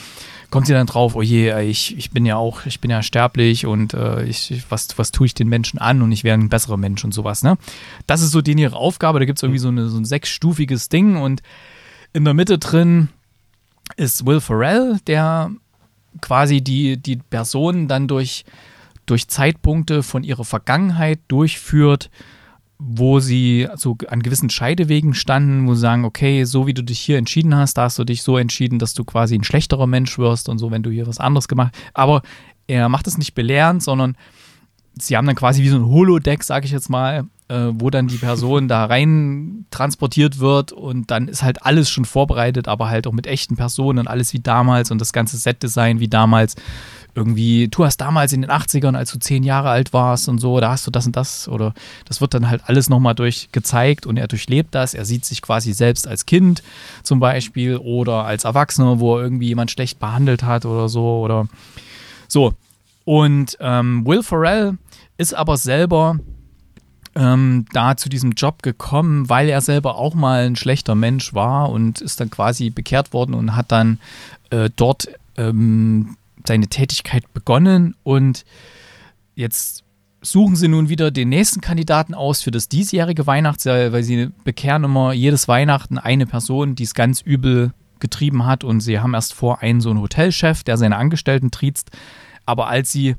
kommt sie dann drauf, oh je, ich, ich bin ja auch, ich bin ja sterblich und äh, ich, was, was tue ich den Menschen an und ich wäre ein besserer Mensch und sowas, ne? Das ist so denen ihre Aufgabe, da gibt es irgendwie so, eine, so ein sechsstufiges Ding und in der Mitte drin ist Will Ferrell, der quasi die, die Person dann durch, durch Zeitpunkte von ihrer Vergangenheit durchführt, wo sie so an gewissen Scheidewegen standen, wo sie sagen, okay, so wie du dich hier entschieden hast, da hast du dich so entschieden, dass du quasi ein schlechterer Mensch wirst und so, wenn du hier was anderes gemacht hast. Aber er macht es nicht belehrend, sondern sie haben dann quasi wie so ein Holodeck, sage ich jetzt mal, äh, wo dann die Person da rein transportiert wird und dann ist halt alles schon vorbereitet, aber halt auch mit echten Personen und alles wie damals und das ganze Setdesign wie damals irgendwie, du hast damals in den 80ern, als du zehn Jahre alt warst und so, da hast du das und das oder das wird dann halt alles nochmal durch gezeigt und er durchlebt das. Er sieht sich quasi selbst als Kind zum Beispiel oder als Erwachsener, wo er irgendwie jemand schlecht behandelt hat oder so oder so. Und ähm, Will Ferrell ist aber selber ähm, da zu diesem Job gekommen, weil er selber auch mal ein schlechter Mensch war und ist dann quasi bekehrt worden und hat dann äh, dort ähm, seine Tätigkeit begonnen und jetzt suchen sie nun wieder den nächsten Kandidaten aus für das diesjährige Weihnachtsjahr, weil sie bekehren immer jedes Weihnachten eine Person, die es ganz übel getrieben hat und sie haben erst vor einen so einen Hotelchef, der seine Angestellten triezt, aber als sie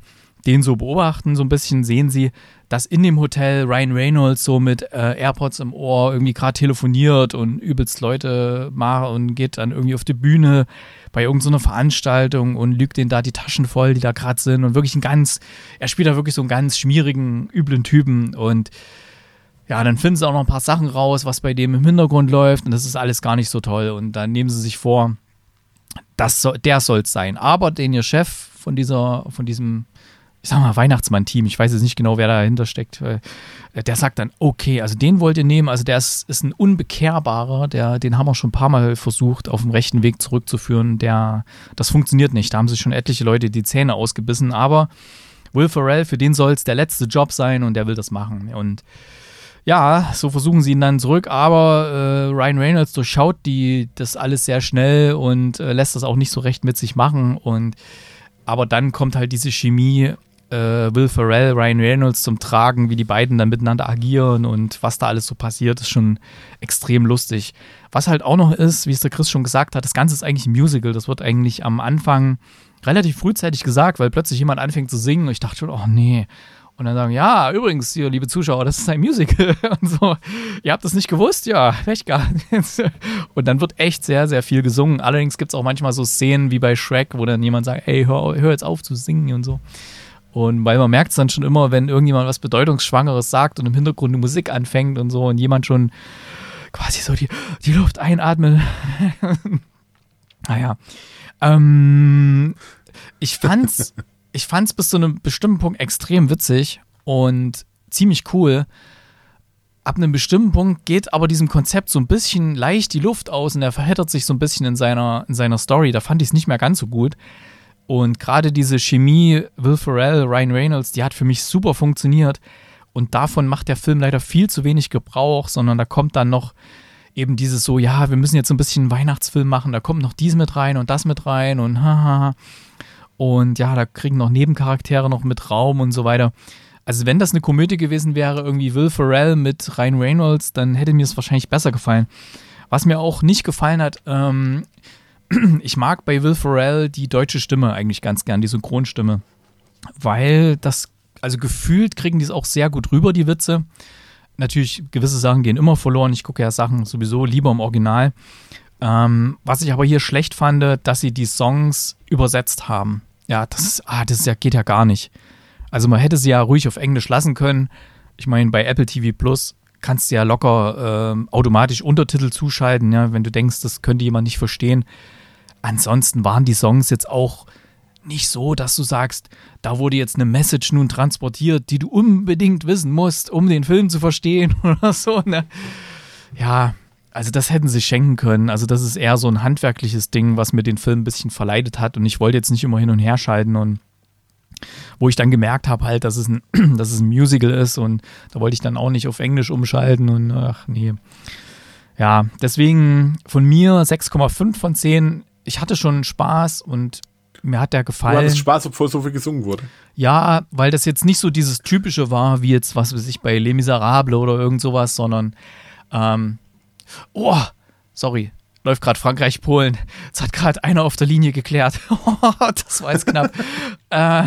den so beobachten, so ein bisschen sehen sie, dass in dem Hotel Ryan Reynolds so mit äh, AirPods im Ohr irgendwie gerade telefoniert und übelst Leute macht und geht dann irgendwie auf die Bühne bei irgendeiner Veranstaltung und lügt denen da die Taschen voll, die da gerade sind und wirklich ein ganz, er spielt da wirklich so einen ganz schmierigen, üblen Typen und ja, dann finden sie auch noch ein paar Sachen raus, was bei dem im Hintergrund läuft und das ist alles gar nicht so toll und dann nehmen sie sich vor, das soll, der soll es sein. Aber den ihr Chef von dieser, von diesem ich sag mal, Weihnachtsmann-Team, ich weiß jetzt nicht genau, wer dahinter steckt, äh, der sagt dann, okay, also den wollt ihr nehmen, also der ist, ist ein unbekehrbarer, der, den haben wir schon ein paar Mal versucht, auf dem rechten Weg zurückzuführen, der, das funktioniert nicht, da haben sich schon etliche Leute die Zähne ausgebissen, aber Will Ferrell, für den soll es der letzte Job sein und der will das machen. Und ja, so versuchen sie ihn dann zurück, aber äh, Ryan Reynolds durchschaut die, das alles sehr schnell und äh, lässt das auch nicht so recht mit sich machen und aber dann kommt halt diese Chemie äh, Will Ferrell, Ryan Reynolds zum Tragen, wie die beiden dann miteinander agieren und was da alles so passiert, ist schon extrem lustig. Was halt auch noch ist, wie es der Chris schon gesagt hat, das Ganze ist eigentlich ein Musical. Das wird eigentlich am Anfang relativ frühzeitig gesagt, weil plötzlich jemand anfängt zu singen und ich dachte schon, oh nee. Und dann sagen, ja, übrigens, hier, liebe Zuschauer, das ist ein Musical. Und so, ihr habt das nicht gewusst? Ja, echt gar nicht. Und dann wird echt sehr, sehr viel gesungen. Allerdings gibt es auch manchmal so Szenen wie bei Shrek, wo dann jemand sagt, ey, hör, hör jetzt auf zu singen und so. Und weil man merkt es dann schon immer, wenn irgendjemand was Bedeutungsschwangeres sagt und im Hintergrund die Musik anfängt und so und jemand schon quasi so die, die Luft einatmet. naja. Ähm, ich fand's, ich fand's bis zu einem bestimmten Punkt extrem witzig und ziemlich cool. Ab einem bestimmten Punkt geht aber diesem Konzept so ein bisschen leicht die Luft aus und er verheddert sich so ein bisschen in seiner, in seiner Story. Da fand ich es nicht mehr ganz so gut. Und gerade diese Chemie, Will Ferrell, Ryan Reynolds, die hat für mich super funktioniert. Und davon macht der Film leider viel zu wenig Gebrauch, sondern da kommt dann noch eben dieses so, ja, wir müssen jetzt so ein bisschen einen Weihnachtsfilm machen, da kommt noch dies mit rein und das mit rein und haha. Und ja, da kriegen noch Nebencharaktere noch mit Raum und so weiter. Also wenn das eine Komödie gewesen wäre, irgendwie Will Ferrell mit Ryan Reynolds, dann hätte mir es wahrscheinlich besser gefallen. Was mir auch nicht gefallen hat, ähm, ich mag bei Will Ferrell die deutsche Stimme eigentlich ganz gern, die Synchronstimme. weil das, also gefühlt kriegen die es auch sehr gut rüber, die Witze. Natürlich, gewisse Sachen gehen immer verloren. Ich gucke ja Sachen sowieso lieber im Original. Ähm, was ich aber hier schlecht fand, dass sie die Songs übersetzt haben. Ja, das ist, ah, das ist ja, geht ja gar nicht. Also man hätte sie ja ruhig auf Englisch lassen können. Ich meine, bei Apple TV Plus kannst du ja locker äh, automatisch Untertitel zuschalten, ja, wenn du denkst, das könnte jemand nicht verstehen. Ansonsten waren die Songs jetzt auch nicht so, dass du sagst, da wurde jetzt eine Message nun transportiert, die du unbedingt wissen musst, um den Film zu verstehen oder so. Ne? Ja, also das hätten sie schenken können. Also das ist eher so ein handwerkliches Ding, was mir den Film ein bisschen verleidet hat. Und ich wollte jetzt nicht immer hin und her schalten und wo ich dann gemerkt habe halt, dass es, ein, dass es ein Musical ist und da wollte ich dann auch nicht auf Englisch umschalten und ach nee. Ja, deswegen von mir 6,5 von 10. Ich hatte schon Spaß und mir hat der gefallen. Du hattest Spaß, obwohl so viel gesungen wurde. Ja, weil das jetzt nicht so dieses typische war, wie jetzt, was weiß ich, bei Les Miserables oder irgend sowas, sondern ähm, oh, sorry, läuft gerade Frankreich, Polen. Das hat gerade einer auf der Linie geklärt. das war jetzt knapp. äh,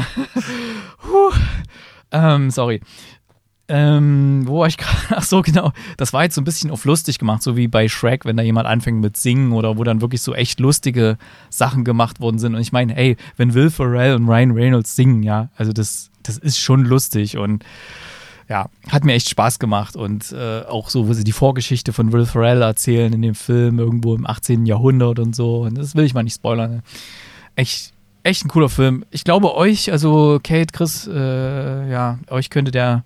ähm, sorry. Ähm, wo war ich gerade? Ach so, genau. Das war jetzt so ein bisschen auf lustig gemacht, so wie bei Shrek, wenn da jemand anfängt mit Singen oder wo dann wirklich so echt lustige Sachen gemacht worden sind. Und ich meine, hey, wenn Will Ferrell und Ryan Reynolds singen, ja, also das, das ist schon lustig und ja, hat mir echt Spaß gemacht und äh, auch so, wo sie die Vorgeschichte von Will Ferrell erzählen in dem Film irgendwo im 18. Jahrhundert und so. Und das will ich mal nicht spoilern. Ne? Echt, echt ein cooler Film. Ich glaube euch, also Kate, Chris, äh, ja, euch könnte der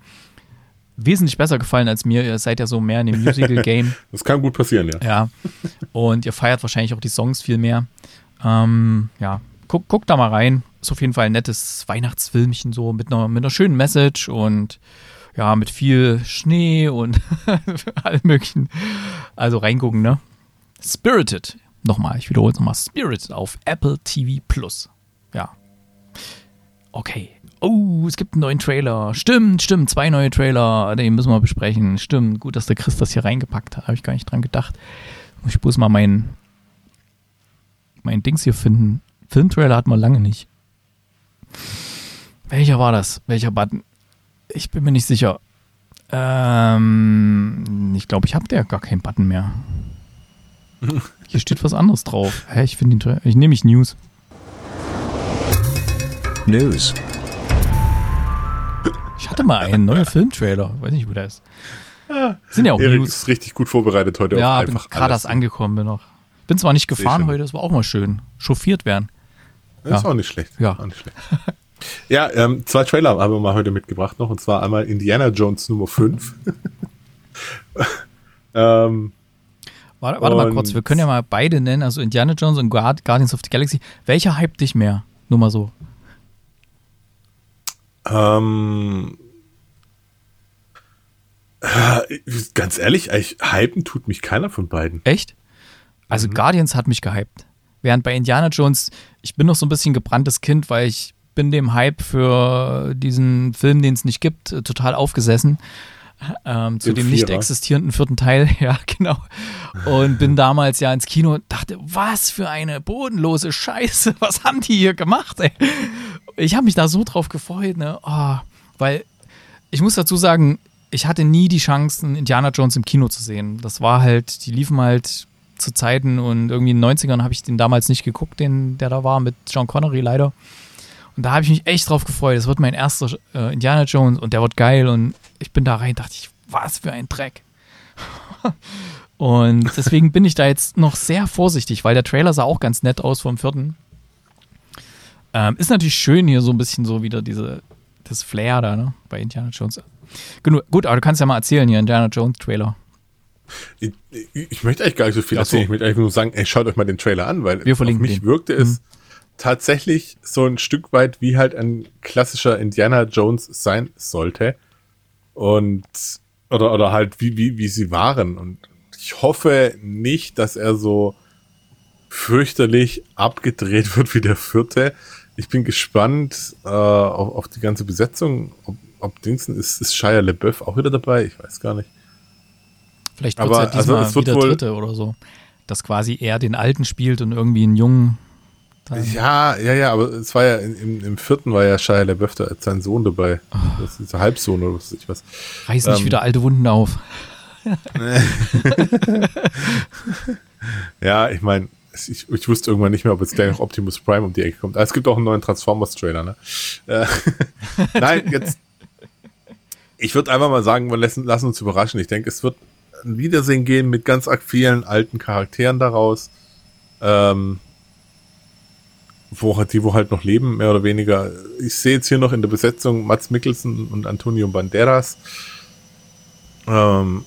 wesentlich besser gefallen als mir. Ihr seid ja so mehr in dem Musical-Game. das kann gut passieren, ja. Ja. Und ihr feiert wahrscheinlich auch die Songs viel mehr. Ähm, ja, guckt guck da mal rein. Ist auf jeden Fall ein nettes Weihnachtsfilmchen so mit einer, mit einer schönen Message und ja, mit viel Schnee und allem möglichen. Also reingucken, ne? Spirited. Nochmal, ich wiederhole es nochmal. Spirited auf Apple TV Plus. Ja. Okay. Oh, es gibt einen neuen Trailer. Stimmt, stimmt, zwei neue Trailer. Den müssen wir besprechen. Stimmt, gut, dass der Chris das hier reingepackt hat. Habe ich gar nicht dran gedacht. Ich muss mal meinen mein Dings hier finden. Filmtrailer hat man lange nicht. Welcher war das? Welcher Button? Ich bin mir nicht sicher. Ähm, ich glaube, ich habe da gar keinen Button mehr. Hier steht was anderes drauf. Hä, ich finde ihn Ich nehme mich News. News. Ich hatte mal einen neuen Filmtrailer. Weiß nicht, wo der ist. Sind ja auch Erik News. ist richtig gut vorbereitet heute. Ja, bin gerade erst angekommen bin noch. Bin zwar nicht gefahren heute, das war auch mal schön. Chauffiert werden. Das ja. ist auch nicht schlecht. Ja. Auch nicht schlecht. Ja, ähm, zwei Trailer haben wir mal heute mitgebracht noch, und zwar einmal Indiana Jones Nummer 5. ähm, warte, warte mal kurz, wir können ja mal beide nennen, also Indiana Jones und Guardians of the Galaxy. Welcher hypt dich mehr? Nur mal so. Ähm, äh, ganz ehrlich, ich, hypen tut mich keiner von beiden. Echt? Also mhm. Guardians hat mich gehypt. Während bei Indiana Jones, ich bin noch so ein bisschen gebranntes Kind, weil ich bin dem Hype für diesen Film, den es nicht gibt, äh, total aufgesessen. Ähm, zu dem nicht existierenden vierten Teil, ja, genau. Und bin damals ja ins Kino und dachte, was für eine bodenlose Scheiße, was haben die hier gemacht, ey? Ich habe mich da so drauf gefreut, ne? Oh, weil ich muss dazu sagen, ich hatte nie die Chance, Indiana Jones im Kino zu sehen. Das war halt, die liefen halt zu Zeiten und irgendwie in den 90ern habe ich den damals nicht geguckt, den, der da war, mit John Connery leider. Und da habe ich mich echt drauf gefreut. Das wird mein erster äh, Indiana Jones und der wird geil. Und ich bin da rein, dachte ich, was für ein Dreck. und deswegen bin ich da jetzt noch sehr vorsichtig, weil der Trailer sah auch ganz nett aus vom vierten. Ähm, ist natürlich schön hier so ein bisschen so wieder diese, das Flair da, ne, bei Indiana Jones. Genug, gut, aber du kannst ja mal erzählen hier, Indiana Jones Trailer. Ich, ich, ich möchte eigentlich gar nicht so viel erzählen. Ich möchte eigentlich nur sagen, ey, schaut euch mal den Trailer an, weil Wir auf mich wirkte es mhm tatsächlich so ein Stück weit wie halt ein klassischer Indiana Jones sein sollte. Und, oder, oder halt wie, wie, wie sie waren. Und ich hoffe nicht, dass er so fürchterlich abgedreht wird wie der vierte. Ich bin gespannt äh, auf, auf die ganze Besetzung. Ob, ob Dingsen ist, ist Shia LeBeouf auch wieder dabei? Ich weiß gar nicht. Vielleicht wird es ja diesmal also, es wird wieder Dritte oder so. Dass quasi er den Alten spielt und irgendwie einen Jungen Ja, ja, ja, aber es war ja im, im vierten war ja Shia LaBeouf da als sein Sohn dabei. Das ist ein Halbsohn oder was weiß ich was. reiß nicht ähm, wieder alte Wunden auf. Ja, ich meine, ich, ich wusste irgendwann nicht mehr, ob jetzt gleich noch Optimus Prime um die Ecke kommt. Ah, es gibt auch einen neuen Transformers-Trailer, ne? Äh, Nein, jetzt. Ich würde einfach mal sagen, wir lassen, lassen uns überraschen. Ich denke, es wird ein Wiedersehen gehen mit ganz vielen alten Charakteren daraus. Ähm, wo die, wo halt noch leben, mehr oder weniger. Ich sehe jetzt hier noch in der Besetzung Mats Mikkelsen und Antonio Banderas. Ähm,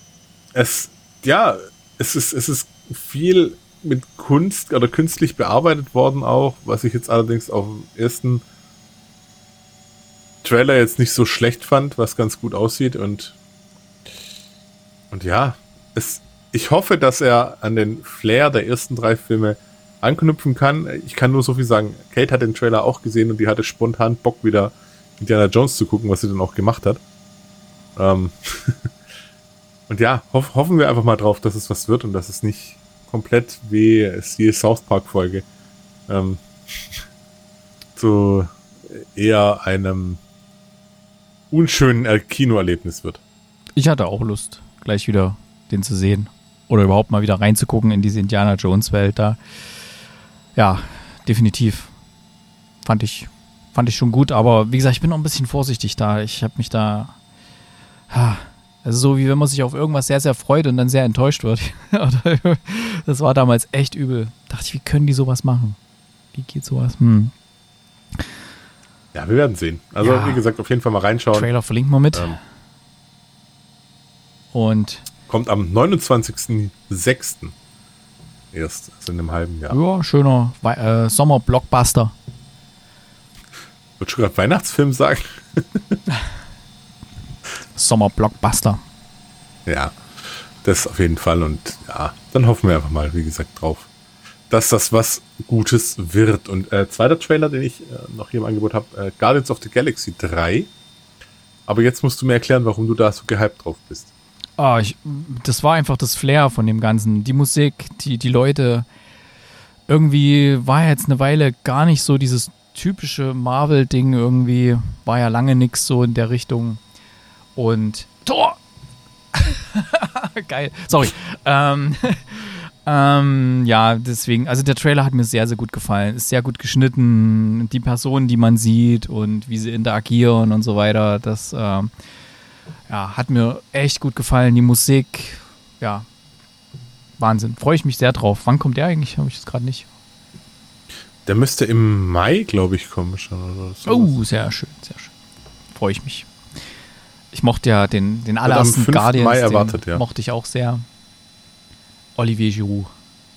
es, ja, es ist, es ist viel mit Kunst oder künstlich bearbeitet worden auch, was ich jetzt allerdings auf dem ersten Trailer jetzt nicht so schlecht fand, was ganz gut aussieht und und ja, es, ich hoffe, dass er an den Flair der ersten drei Filme anknüpfen kann. Ich kann nur so viel sagen. Kate hat den Trailer auch gesehen und die hatte spontan Bock wieder Indiana Jones zu gucken, was sie dann auch gemacht hat. Ähm und ja, hoff, hoffen wir einfach mal drauf, dass es was wird und dass es nicht komplett wie die South Park Folge ähm, zu eher einem unschönen äh, Kinoerlebnis wird. Ich hatte auch Lust, gleich wieder den zu sehen. Oder überhaupt mal wieder reinzugucken in diese Indiana Jones-Welt da. Ja, definitiv. Fand ich, fand ich schon gut, aber wie gesagt, ich bin noch ein bisschen vorsichtig da. Ich habe mich da. Also so wie wenn man sich auf irgendwas sehr, sehr freut und dann sehr enttäuscht wird. Das war damals echt übel. Dachte ich, wie können die sowas machen? Wie geht sowas? Hm. Ja, wir werden sehen. Also, Ja. wie gesagt, auf jeden Fall mal reinschauen. Trailer verlinken wir mit. Ähm, Und kommt am 29.06. erst, also in einem halben Jahr. ja, schöner Wei- äh, Sommer-Blockbuster. Würdest du gerade Weihnachtsfilm sagen? Sommer-Blockbuster. Ja, das auf jeden Fall. Und ja, dann hoffen wir einfach mal, wie gesagt, drauf, dass das was Gutes wird. Und äh, zweiter Trailer, den ich äh, noch hier im Angebot habe, äh, Guardians of the Galaxy 3. Aber jetzt musst du mir erklären, warum du da so gehypt drauf bist. Ah, ich, das war einfach das Flair von dem Ganzen. Die Musik, die, die Leute. Irgendwie war jetzt eine Weile gar nicht so dieses typische Marvel-Ding irgendwie. War ja lange nix so in der Richtung. Und Tor! Geil. Sorry. Ähm, ähm, ja, deswegen, also der Trailer hat mir sehr, sehr gut gefallen. Ist sehr gut geschnitten. Die Personen, die man sieht und wie sie interagieren und so weiter, das ähm, ja, hat mir echt gut gefallen. Die Musik, ja, Wahnsinn. Freue ich mich sehr drauf. Wann kommt der eigentlich? Habe ich das gerade nicht. Der müsste im Mai, glaube ich, kommen schon. Oder so. Oh, sehr schön, sehr schön. Freue ich mich. Ich mochte ja den, den allerersten 5. Guardians, Mai erwartet, ja. mochte ich auch sehr. Olivier Giroud,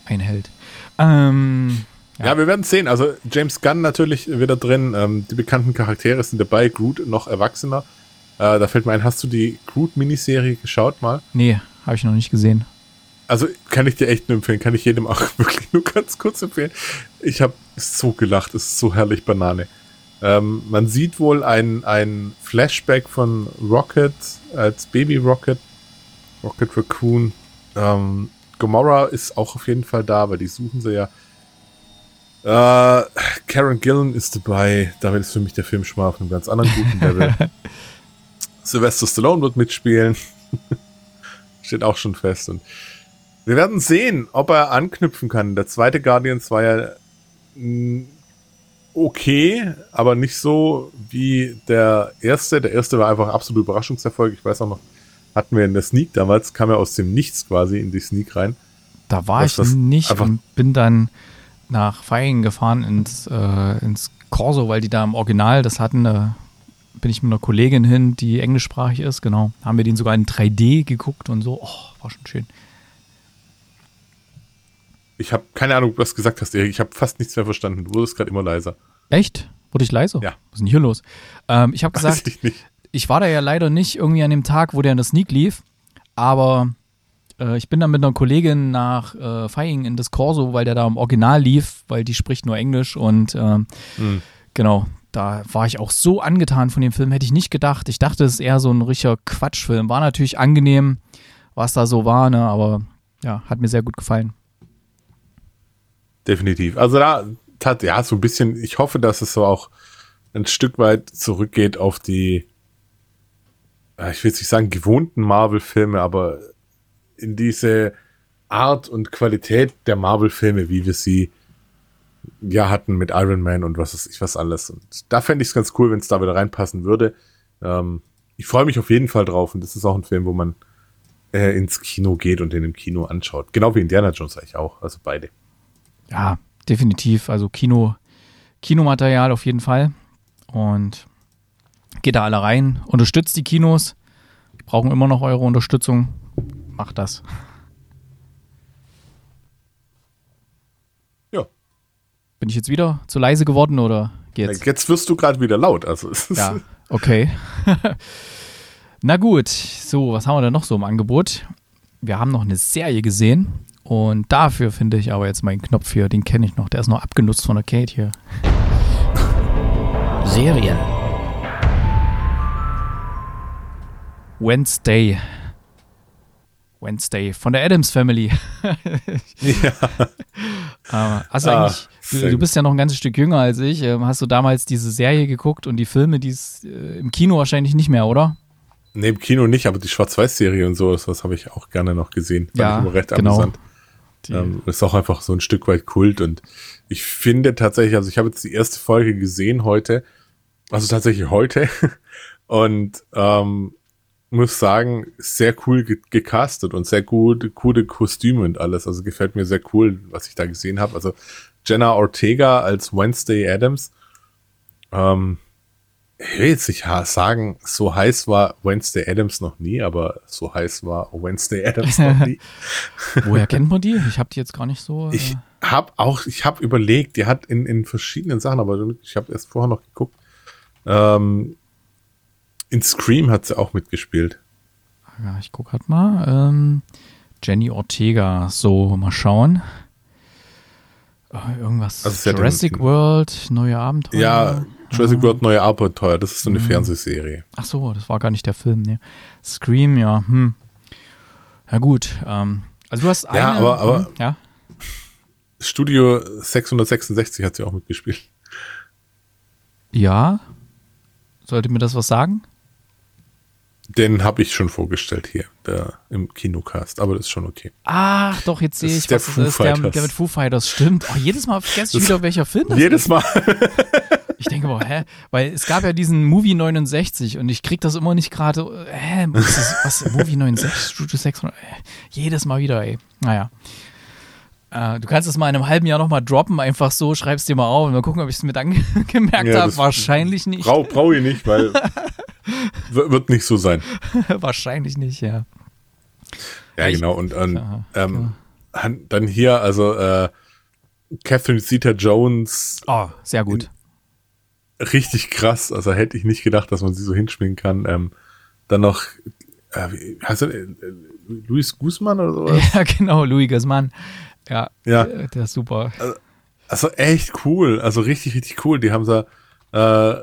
ein Held. Ähm, Ja. wir werden sehen. Also James Gunn natürlich wieder drin. Ähm, die bekannten Charaktere sind dabei. Groot noch erwachsener. Äh, da fällt mir ein, hast du die Groot-Miniserie geschaut mal? nee, habe ich noch nicht gesehen. Also kann ich dir echt nur empfehlen, kann ich jedem auch wirklich nur ganz kurz empfehlen. Ich habe so gelacht, es ist so herrlich Banane. Ähm, man sieht wohl ein, ein Flashback von Rocket als Baby Rocket, Rocket Raccoon. Ähm, Gamora ist auch auf jeden Fall da, weil die suchen sie ja. Äh, Karen Gillan ist dabei, damit ist für mich der Film schon mal auf einem ganz anderen guten Level. Sylvester Stallone wird mitspielen. Steht auch schon fest. Und wir werden sehen, ob er anknüpfen kann. Der zweite Guardians war ja mh, okay, aber nicht so wie der erste. Der erste war einfach absolut Überraschungserfolg. Ich weiß auch noch, hatten wir in der Sneak damals, kam er aus dem Nichts quasi in die Sneak rein. Da war ich das nicht und bin dann nach Feigen gefahren ins, äh, ins Corso, weil die da im Original das hatten. Da bin ich mit einer Kollegin hin, die englischsprachig ist, genau. Haben wir den sogar in 3D geguckt und so. Oh, war schon schön. Ich habe keine Ahnung, ob du was gesagt hast, Erik. Ich habe fast nichts mehr verstanden. Du wurdest gerade immer leiser. Echt? Wurde ich leiser? Ja. Was ist denn hier los? Ähm, ich habe gesagt, ich ich war da ja leider nicht irgendwie an dem Tag, wo der in der Sneak lief, aber äh, ich bin dann mit einer Kollegin nach äh, Feigen in das Corso, weil der da im Original lief, weil die spricht nur Englisch und ähm, Hm. genau, da war ich auch so angetan von dem Film, hätte ich nicht gedacht. Ich dachte, es ist eher so ein richtiger Quatschfilm. War natürlich angenehm, was da so war, ne, aber ja, hat mir sehr gut gefallen. Definitiv. Also da tat, ja, so ein bisschen, ich hoffe, dass es so auch ein Stück weit zurückgeht auf die, ich will jetzt nicht sagen gewohnten Marvel-Filme, aber in diese Art und Qualität der Marvel-Filme, wie wir sie ja hatten mit Iron Man und was ist ich was alles. Und da fände ich es ganz cool, wenn es da wieder reinpassen würde. Ähm, ich freue mich auf jeden Fall drauf und das ist auch ein Film, wo man äh, ins Kino geht und den im Kino anschaut. Genau wie Indiana Jones eigentlich auch, also beide. Ja, definitiv. Also Kino, Kinomaterial auf jeden Fall. Und geht da alle rein, unterstützt die Kinos. Brauchen immer noch eure Unterstützung. Macht das. Ja. Bin ich jetzt wieder zu leise geworden oder geht's? Jetzt wirst du gerade wieder laut. Also Ja, okay. Na gut, so, was haben wir denn noch so im Angebot? Wir haben noch eine Serie gesehen und dafür finde ich aber jetzt meinen Knopf hier, den kenne ich noch, der ist noch abgenutzt von der Kate hier. Serien. Wednesday. Wednesday von der Adams Family. ja. Hast du Ah, eigentlich, du, du bist ja noch ein ganzes Stück jünger als ich. ähm, Hast du damals diese Serie geguckt und die Filme, die es äh, im Kino wahrscheinlich nicht mehr, oder? Nee, im Kino nicht, aber die Schwarz-Weiß-Serie und so, das habe ich auch gerne noch gesehen. Fand Ja, ich immer recht genau. amüsant. Ähm, ist auch einfach so ein Stück weit Kult und ich finde tatsächlich, also ich habe jetzt die erste Folge gesehen heute, also tatsächlich heute und ähm, muss sagen, sehr cool ge gecastet und sehr gut, coole Kostüme und alles. Also gefällt mir sehr cool, was ich da gesehen habe. Also Jenna Ortega als Wednesday Adams. Ähm, ich will jetzt nicht sagen, so heiß war Wednesday Adams noch nie, aber so heiß war Wednesday Adams noch nie. woher kennt man die? Ich habe die jetzt gar nicht so. Äh, Ich habe auch, ich habe überlegt, die hat in, in verschiedenen Sachen, aber ich habe erst vorher noch geguckt. Ähm, in Scream hat sie auch mitgespielt. ja, ich guck halt mal. Ähm, Jenny Ortega. So, mal schauen. Äh, irgendwas. Also Jurassic den- World, neue Abenteuer. Ja, Jurassic Ah. World Neue Abenteuer, das ist so eine Mhm. Fernsehserie. Ach so, das war gar nicht der Film. Nee. Scream, ja. Hm. Ja gut. Ähm, also du hast eine. Ja, aber- aber- hm, ja. Studio 666 hat sie auch mitgespielt. Ja. Sollte mir das was sagen? Den habe ich schon vorgestellt hier, der, im Kinocast, aber das ist schon okay. Ach, doch, jetzt sehe Das ich, der was Foo es ist. Der, der mit Foo Fighters, stimmt. Oh, jedes Mal vergesse ich Das- wieder, welcher Film das Jedes ist. Mal. Ich denke mal, hä? Weil es gab ja diesen Movie 69 und ich krieg das immer nicht gerade. äh, Hä? Was, ist, was? Movie 69? Studio 600? Äh, jedes Mal wieder, ey. Naja. Äh, du kannst es mal in einem halben Jahr nochmal droppen, einfach so, schreibst dir mal auf und mal gucken, ob ich es mit angemerkt Ja, habe. Wahrscheinlich nicht. Brau, brau ich nicht, weil wird nicht so sein. Wahrscheinlich nicht, ja. Ja, Ich- genau. Und, und Ja, ähm, han- dann hier, also äh, Catherine Zeta-Jones, Oh, sehr gut. richtig krass. Also hätte ich nicht gedacht, dass man sie so hinschminken kann. Ähm, dann noch, äh, wie heißt er, äh, Luis Guzman oder sowas? Ja, genau, Louis Guzman. Ja, Ja. äh, der ist super. Also echt cool. Also richtig, richtig cool. Die haben sie äh,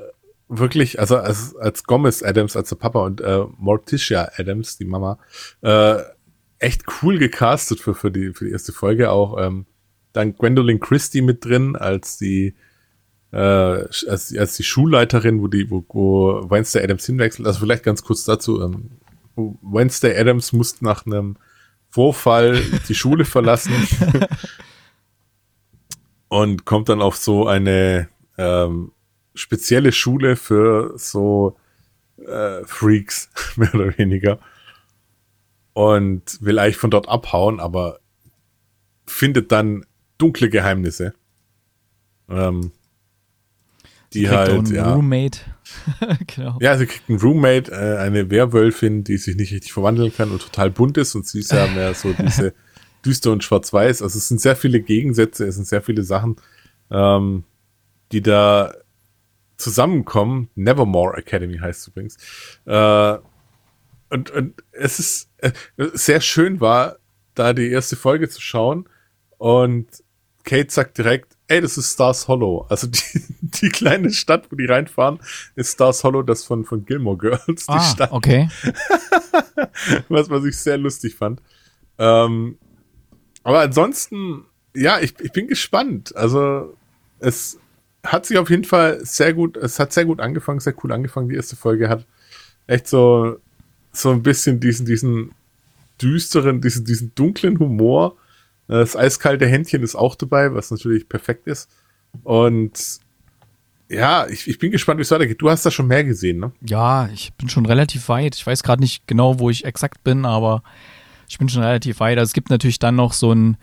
wirklich, also als, als Gomez Adams, als der Papa und äh, Morticia Adams, die Mama, äh, echt cool gecastet für, für, die, für die erste Folge auch. Ähm, dann Gwendolyn Christie mit drin als die äh, als, als die Schulleiterin, wo die, wo, wo Wednesday Adams hinwechselt. Also vielleicht ganz kurz dazu. Ähm, Wednesday Adams musste nach einem Vorfall die Schule verlassen und kommt dann auf so eine ähm, spezielle Schule für so äh, Freaks, mehr oder weniger. Und will eigentlich von dort abhauen, aber findet dann dunkle Geheimnisse. Ähm, die Kriegt halt, einen ja. Roommate. genau. Ja, sie kriegt einen Roommate, äh, eine Werwölfin, die sich nicht richtig verwandeln kann und total bunt ist und sie ist ja mehr so diese düster und schwarz-weiß. Also es sind sehr viele Gegensätze, es sind sehr viele Sachen, ähm, die da zusammenkommen. Nevermore Academy heißt es übrigens. Äh, und, und es ist äh, sehr schön war, da die erste Folge zu schauen und Kate sagt direkt, ey, das ist Stars Hollow. Also die, die kleine Stadt, wo die reinfahren, ist Stars Hollow, das von, von Gilmore Girls, die Ah, Stadt, okay. was, was ich sehr lustig fand. Ähm, aber ansonsten, ja, ich, ich bin gespannt. Also es hat sich auf jeden Fall sehr gut, es hat sehr gut angefangen, sehr cool angefangen. Die erste Folge hat echt so, so ein bisschen diesen, diesen düsteren, diesen, diesen dunklen Humor. Das eiskalte Händchen ist auch dabei, was natürlich perfekt ist. Und ja, ich, ich bin gespannt, wie es weitergeht. Du hast da schon mehr gesehen, ne? Ja, ich bin schon relativ weit. Ich weiß gerade nicht genau, wo ich exakt bin, aber ich bin schon relativ weit. Also es gibt natürlich dann noch so ein,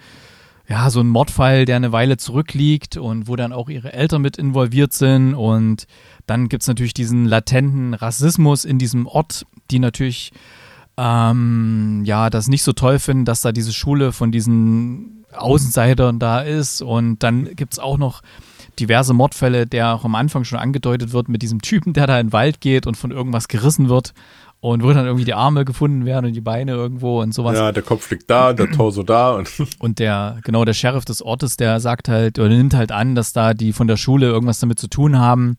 ja, so ein Mordfall, der eine Weile zurückliegt und wo dann auch ihre Eltern mit involviert sind. Und dann gibt es natürlich diesen latenten Rassismus in diesem Ort, die natürlich ähm, ja das nicht so toll finden, dass da diese Schule von diesen Außenseitern da ist. Und dann gibt es auch noch diverse Mordfälle, der auch am Anfang schon angedeutet wird mit diesem Typen, der da in den Wald geht und von irgendwas gerissen wird und wo dann irgendwie die Arme gefunden werden und die Beine irgendwo und sowas. Ja, der Kopf liegt da, der Torso da und und der genau der Sheriff des Ortes, der sagt halt oder nimmt halt an, dass da die von der Schule irgendwas damit zu tun haben.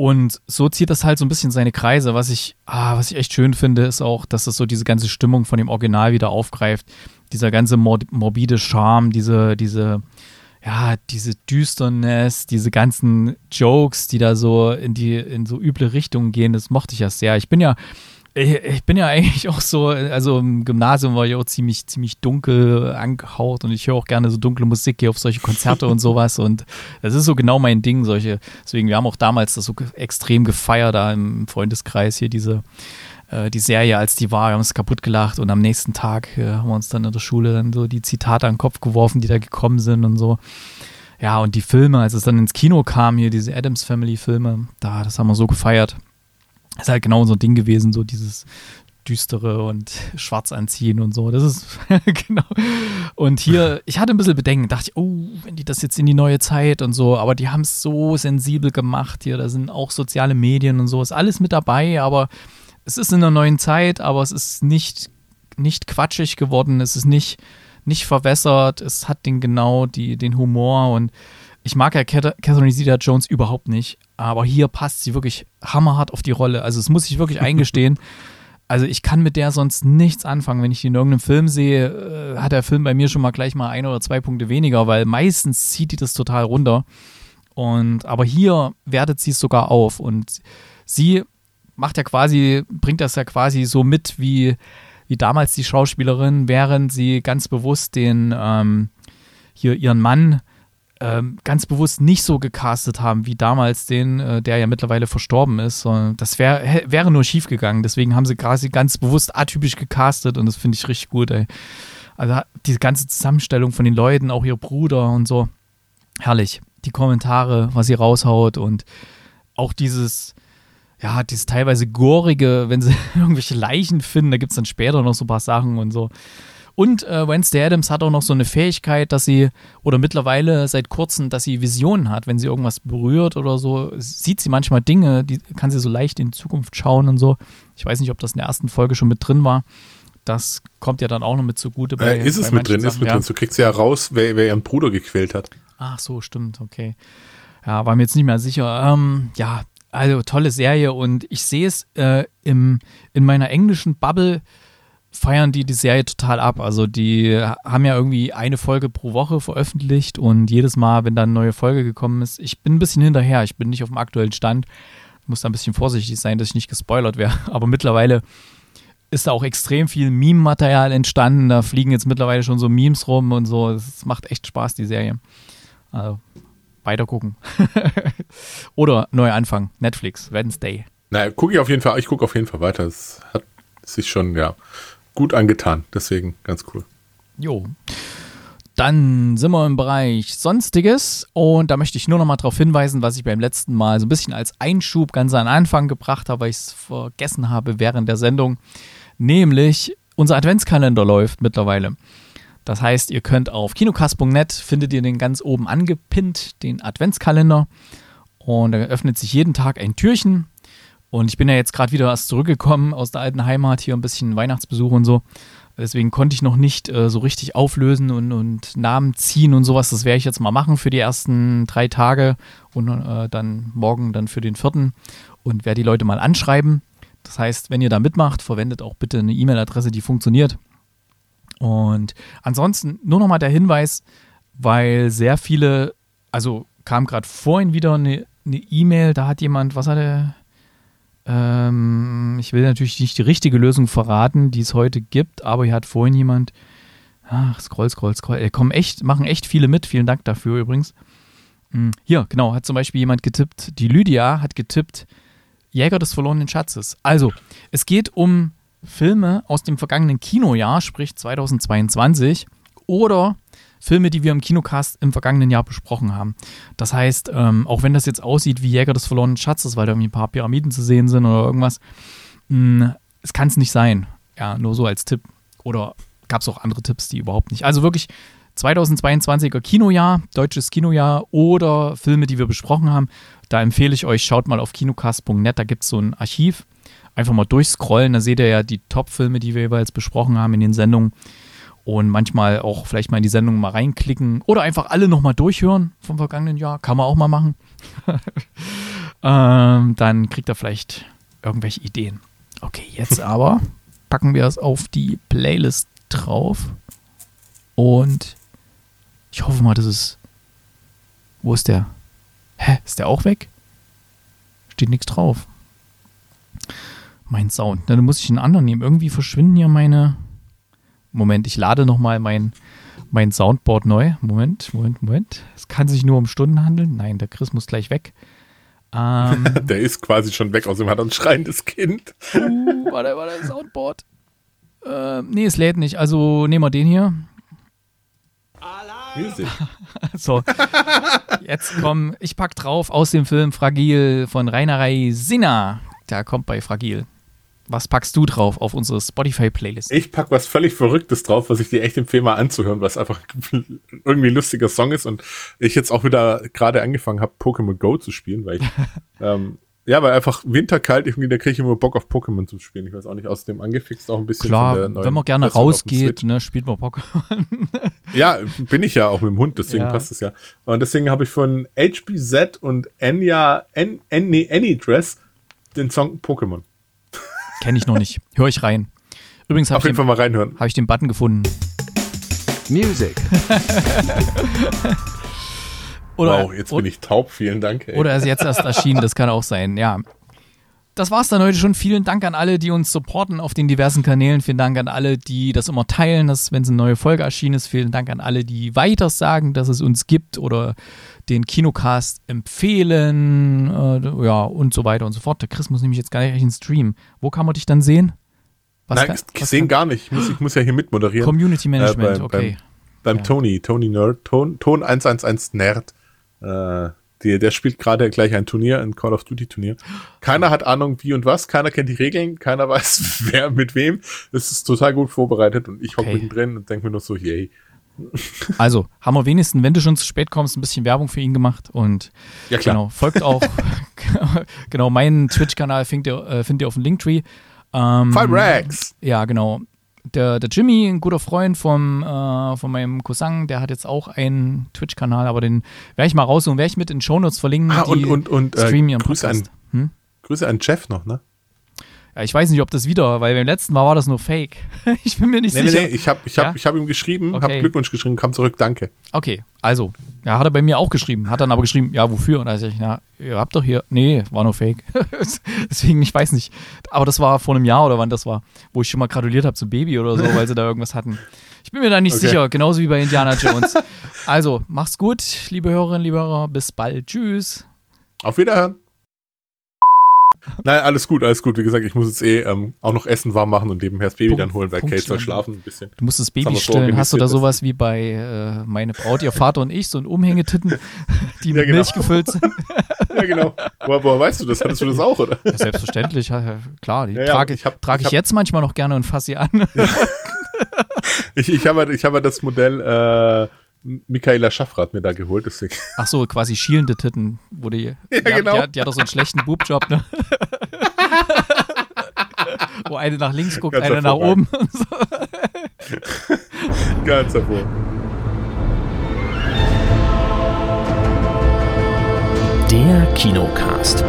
Und so zieht das halt so ein bisschen seine Kreise. Was ich, ah, was ich echt schön finde, ist auch, dass das so diese ganze Stimmung von dem Original wieder aufgreift. Dieser ganze morbide Charme, diese, diese, ja, diese Düsternis, diese ganzen Jokes, die da so in die, in so üble Richtungen gehen, das mochte ich ja sehr. Ich bin ja, ich, ich bin ja eigentlich auch so, also im Gymnasium war ich auch ziemlich, ziemlich dunkel angehaucht und ich höre auch gerne so dunkle Musik, gehe auf solche Konzerte und sowas und das ist so genau mein Ding, solche, deswegen, wir haben auch damals das so extrem gefeiert da im Freundeskreis hier, diese, äh, die Serie, als die war, wir haben uns kaputt gelacht und am nächsten Tag äh, haben wir uns dann in der Schule dann so die Zitate an den Kopf geworfen, die da gekommen sind und so. Ja, und die Filme, als es dann ins Kino kam, hier diese Adams Family Filme, da, das haben wir so gefeiert. Ist halt genau so ein Ding gewesen, so dieses düstere und schwarz anziehen und so. Das ist genau. Und hier, ich hatte ein bisschen Bedenken, dachte ich, oh, wenn die das jetzt in die neue Zeit und so, aber die haben es so sensibel gemacht hier, da sind auch soziale Medien und so, ist alles mit dabei, aber es ist in der neuen Zeit, aber es ist nicht, nicht quatschig geworden, es ist nicht, nicht verwässert, es hat den genau die, den Humor und ich mag ja Catherine Zeta Jones überhaupt nicht, aber hier passt sie wirklich hammerhart auf die Rolle. Also es muss ich wirklich eingestehen. Also ich kann mit der sonst nichts anfangen. Wenn ich die in irgendeinem Film sehe, äh, hat der Film bei mir schon mal gleich mal ein oder zwei Punkte weniger, weil meistens zieht die das total runter. Und aber hier wertet sie es sogar auf und sie macht ja quasi, bringt das ja quasi so mit wie, wie damals die Schauspielerin, während sie ganz bewusst den ähm, hier ihren Mann ähm, ganz bewusst nicht so gecastet haben wie damals den, äh, der ja mittlerweile verstorben ist. das wär, wäre nur schief gegangen. Deswegen haben sie quasi ganz bewusst atypisch gecastet und das finde ich richtig gut. Ey. Also diese ganze Zusammenstellung von den Leuten, auch ihr Bruder und so, herrlich. Die Kommentare, was sie raushaut und auch dieses, ja, dieses teilweise gorige, wenn sie irgendwelche Leichen finden, da gibt es dann später noch so ein paar Sachen und so. Und äh, Wednesday Adams hat auch noch so eine Fähigkeit, dass sie, oder mittlerweile seit kurzem, dass sie Visionen hat. Wenn sie irgendwas berührt oder so, sieht sie manchmal Dinge, die kann sie so leicht in die Zukunft schauen und so. Ich weiß nicht, ob das in der ersten Folge schon mit drin war. Das kommt ja dann auch noch mit zugute. Bei, äh, ist es mit drin, Sachen, ist mit ja. drin. Du kriegst ja raus, wer, wer ihren Bruder gequält hat. Ach so, stimmt, okay. Ja, war mir jetzt nicht mehr sicher. Ähm, ja, also tolle Serie und ich sehe es äh, im, in meiner englischen Bubble feiern die die Serie total ab. Also die haben ja irgendwie eine Folge pro Woche veröffentlicht und jedes Mal, wenn da eine neue Folge gekommen ist, ich bin ein bisschen hinterher, ich bin nicht auf dem aktuellen Stand, muss da ein bisschen vorsichtig sein, dass ich nicht gespoilert wäre. Aber mittlerweile ist da auch extrem viel Meme-Material entstanden. Da fliegen jetzt mittlerweile schon so Memes rum und so. Es macht echt Spaß, die Serie. Also weiter gucken. Oder neu anfangen. Netflix, Wednesday. Na, gucke ich auf jeden Fall, ich gucke auf jeden Fall weiter. Es hat sich schon, ja, gut angetan. Deswegen ganz cool. Jo. Dann sind wir im Bereich Sonstiges und da möchte ich nur noch mal darauf hinweisen, was ich beim letzten Mal so ein bisschen als Einschub ganz an Anfang gebracht habe, weil ich es vergessen habe während der Sendung. Nämlich unser Adventskalender läuft mittlerweile. Das heißt, ihr könnt auf kinokast.net findet ihr den ganz oben angepinnt, den Adventskalender. Und da öffnet sich jeden Tag ein Türchen. Und ich bin ja jetzt gerade wieder erst zurückgekommen aus der alten Heimat, hier ein bisschen Weihnachtsbesuch und so. Deswegen konnte ich noch nicht äh, so richtig auflösen und, und, Namen ziehen und sowas. Das werde ich jetzt mal machen für die ersten drei Tage und äh, dann morgen dann für den vierten und werde die Leute mal anschreiben. Das heißt, wenn ihr da mitmacht, verwendet auch bitte eine E-Mail-Adresse, die funktioniert. Und ansonsten nur nochmal der Hinweis, weil sehr viele, also kam gerade vorhin wieder eine E-Mail, da hat jemand, was hat er? Ähm, ich will natürlich nicht die richtige Lösung verraten, die es heute gibt, aber hier hat vorhin jemand, ach, scroll, scroll, scroll, äh, kommen echt, machen echt viele mit, vielen Dank dafür übrigens. Hm, hier, genau, hat zum Beispiel jemand getippt, die Lydia hat getippt, Jäger des verlorenen Schatzes. Also, es geht um Filme aus dem vergangenen Kinojahr, sprich 2022, oder Filme, die wir im Kinocast im vergangenen Jahr besprochen haben. Das heißt, ähm, auch wenn das jetzt aussieht wie Jäger des verlorenen Schatzes, weil da irgendwie ein paar Pyramiden zu sehen sind oder irgendwas, mh, hm, es kann es nicht sein. Ja, nur so als Tipp. Oder gab es auch andere Tipps, die überhaupt nicht. Also wirklich 2022er Kinojahr, deutsches Kinojahr oder Filme, die wir besprochen haben. Da empfehle ich euch, schaut mal auf kinocast.net, da gibt es so ein Archiv. Einfach mal durchscrollen, da seht ihr ja die Top-Filme, die wir jeweils besprochen haben in den Sendungen und manchmal auch vielleicht mal in die Sendung mal reinklicken oder einfach alle nochmal durchhören vom vergangenen Jahr. Kann man auch mal machen. ähm, dann kriegt er vielleicht irgendwelche Ideen. Okay, jetzt aber packen wir es auf die Playlist drauf. Und ich hoffe mal, dass es. Wo ist der? Hä? Ist der auch weg? Steht nichts drauf. Mein Sound. Dann muss ich einen anderen nehmen. Irgendwie verschwinden hier meine Moment, ich lade nochmal mein, mein Soundboard neu. Moment, Moment, Moment. Es kann sich nur um Stunden handeln. Nein, der Chris muss gleich weg. Ähm, der ist quasi schon weg, außerdem hat er ein schreiendes Kind. uh, warte, warte, Soundboard. Äh, nee, es lädt nicht. Also nehmen wir den hier. Music. so, jetzt komm, ich pack drauf aus dem Film Fragil von Rainer Sinner. Der kommt bei Fragil. Was packst du drauf auf unsere Spotify-Playlist? Ich pack was völlig Verrücktes drauf, was ich dir echt empfehle, mal anzuhören, was einfach irgendwie ein lustiger Song ist und ich jetzt auch wieder gerade angefangen habe, Pokémon Go zu spielen, weil ich, ähm, ja, weil einfach winterkalt, irgendwie, da kriege ich immer Bock auf Pokémon zu spielen. Ich weiß auch nicht, außerdem angefixt auch ein bisschen. Klar, wenn man gerne rausgeht, ne, spielt man Pokémon. ja, bin ich ja auch mit dem Hund, deswegen ja. passt es ja. Und deswegen habe ich von HBZ und Enya, N, N, nee, Dress den Song Pokémon. Kenne ich noch nicht. Hör ich rein. Übrigens habe ich, den, mal reinhören. hab ich den Button gefunden. Music. oder, wow, jetzt bin ich taub. Vielen Dank. Ey. Oder er ist jetzt erst erschienen. Das kann auch sein. Ja. Das war's dann heute schon. Vielen Dank an alle, die uns supporten auf den diversen Kanälen. Vielen Dank an alle, die das immer teilen, dass, wenn es eine neue Folge erschienen ist. Vielen Dank an alle, die weiter sagen, dass es uns gibt oder den Kinocast empfehlen, äh, ja, und so weiter und so fort. Der Chris muss nämlich jetzt gar nicht in Stream. Wo kann man dich dann sehen? Was Nein, kann, ich sehe gar nicht. Ich muss, ich muss ja hier mitmoderieren. Community Management, äh, beim, okay. Beim, beim ja. Tony, Tony Nerd, Ton, Ton 111 Nerd. Äh, die, der spielt gerade gleich ein Turnier, ein Call of Duty Turnier. Keiner hat Ahnung wie und was, keiner kennt die Regeln, keiner weiß wer mit wem. Es ist total gut vorbereitet und ich hocke okay. mittendrin und denke mir nur so, yay. Also, haben wir wenigstens, wenn du schon zu spät kommst, ein bisschen Werbung für ihn gemacht und ja, klar. genau, folgt auch, genau, meinen Twitch-Kanal findet ihr, äh, findet ihr auf dem Linktree. Ähm, Five Rags! Ja, genau. Der, der Jimmy, ein guter Freund vom, äh, von meinem Cousin, der hat jetzt auch einen Twitch-Kanal, aber den werde ich mal raus und werde ich mit in Shownotes verlinken. Ah, und, und, und äh, Grüße, an, hm? Grüße an Jeff noch, ne? Ich weiß nicht, ob das wieder, weil beim letzten Mal war das nur Fake. ich bin mir nicht nee, sicher. Nee, nee, ich habe ich hab, ja? hab ihm geschrieben, okay. habe Glückwunsch geschrieben, kam zurück, danke. Okay, also, ja, hat er bei mir auch geschrieben, hat dann aber geschrieben, ja, wofür? Und da sag ich, na, ihr habt doch hier, nee, war nur Fake. Deswegen, ich weiß nicht. Aber das war vor einem Jahr oder wann das war, wo ich schon mal gratuliert habe zum Baby oder so, weil sie da irgendwas hatten. Ich bin mir da nicht okay. sicher, genauso wie bei Indiana Jones. also, mach's gut, liebe Hörerinnen, liebe Hörer, bis bald. Tschüss. Auf Wiederhören. Nein, alles gut, alles gut. Wie gesagt, ich muss jetzt eh ähm, auch noch Essen warm machen und nebenher das Baby Punkt, dann holen, weil Punkt Kate soll schlafen ein bisschen. Du musst das Baby das stillen. Hast du da sowas wie bei äh, meine Braut, ihr Vater und ich, so ein Umhängetitten, die mit ja, genau. Milch gefüllt sind? ja, genau. Woher, woher weißt du das? Hattest du das auch, oder? Ja, selbstverständlich, klar. Die ja, trage ich, hab, trage ich, ich hab, jetzt manchmal noch gerne und fasse sie an. ich ich habe ich hab das Modell äh, Michaela Schaffrath mir da geholt, deswegen. Ach so, quasi schielende Titten, wo die. Ja, die genau. Hat, die, hat, die, hat doch so einen schlechten Boobjob, ne? wo eine nach links guckt, Ganz eine nach oben. Ganz hervor. Der Kinocast.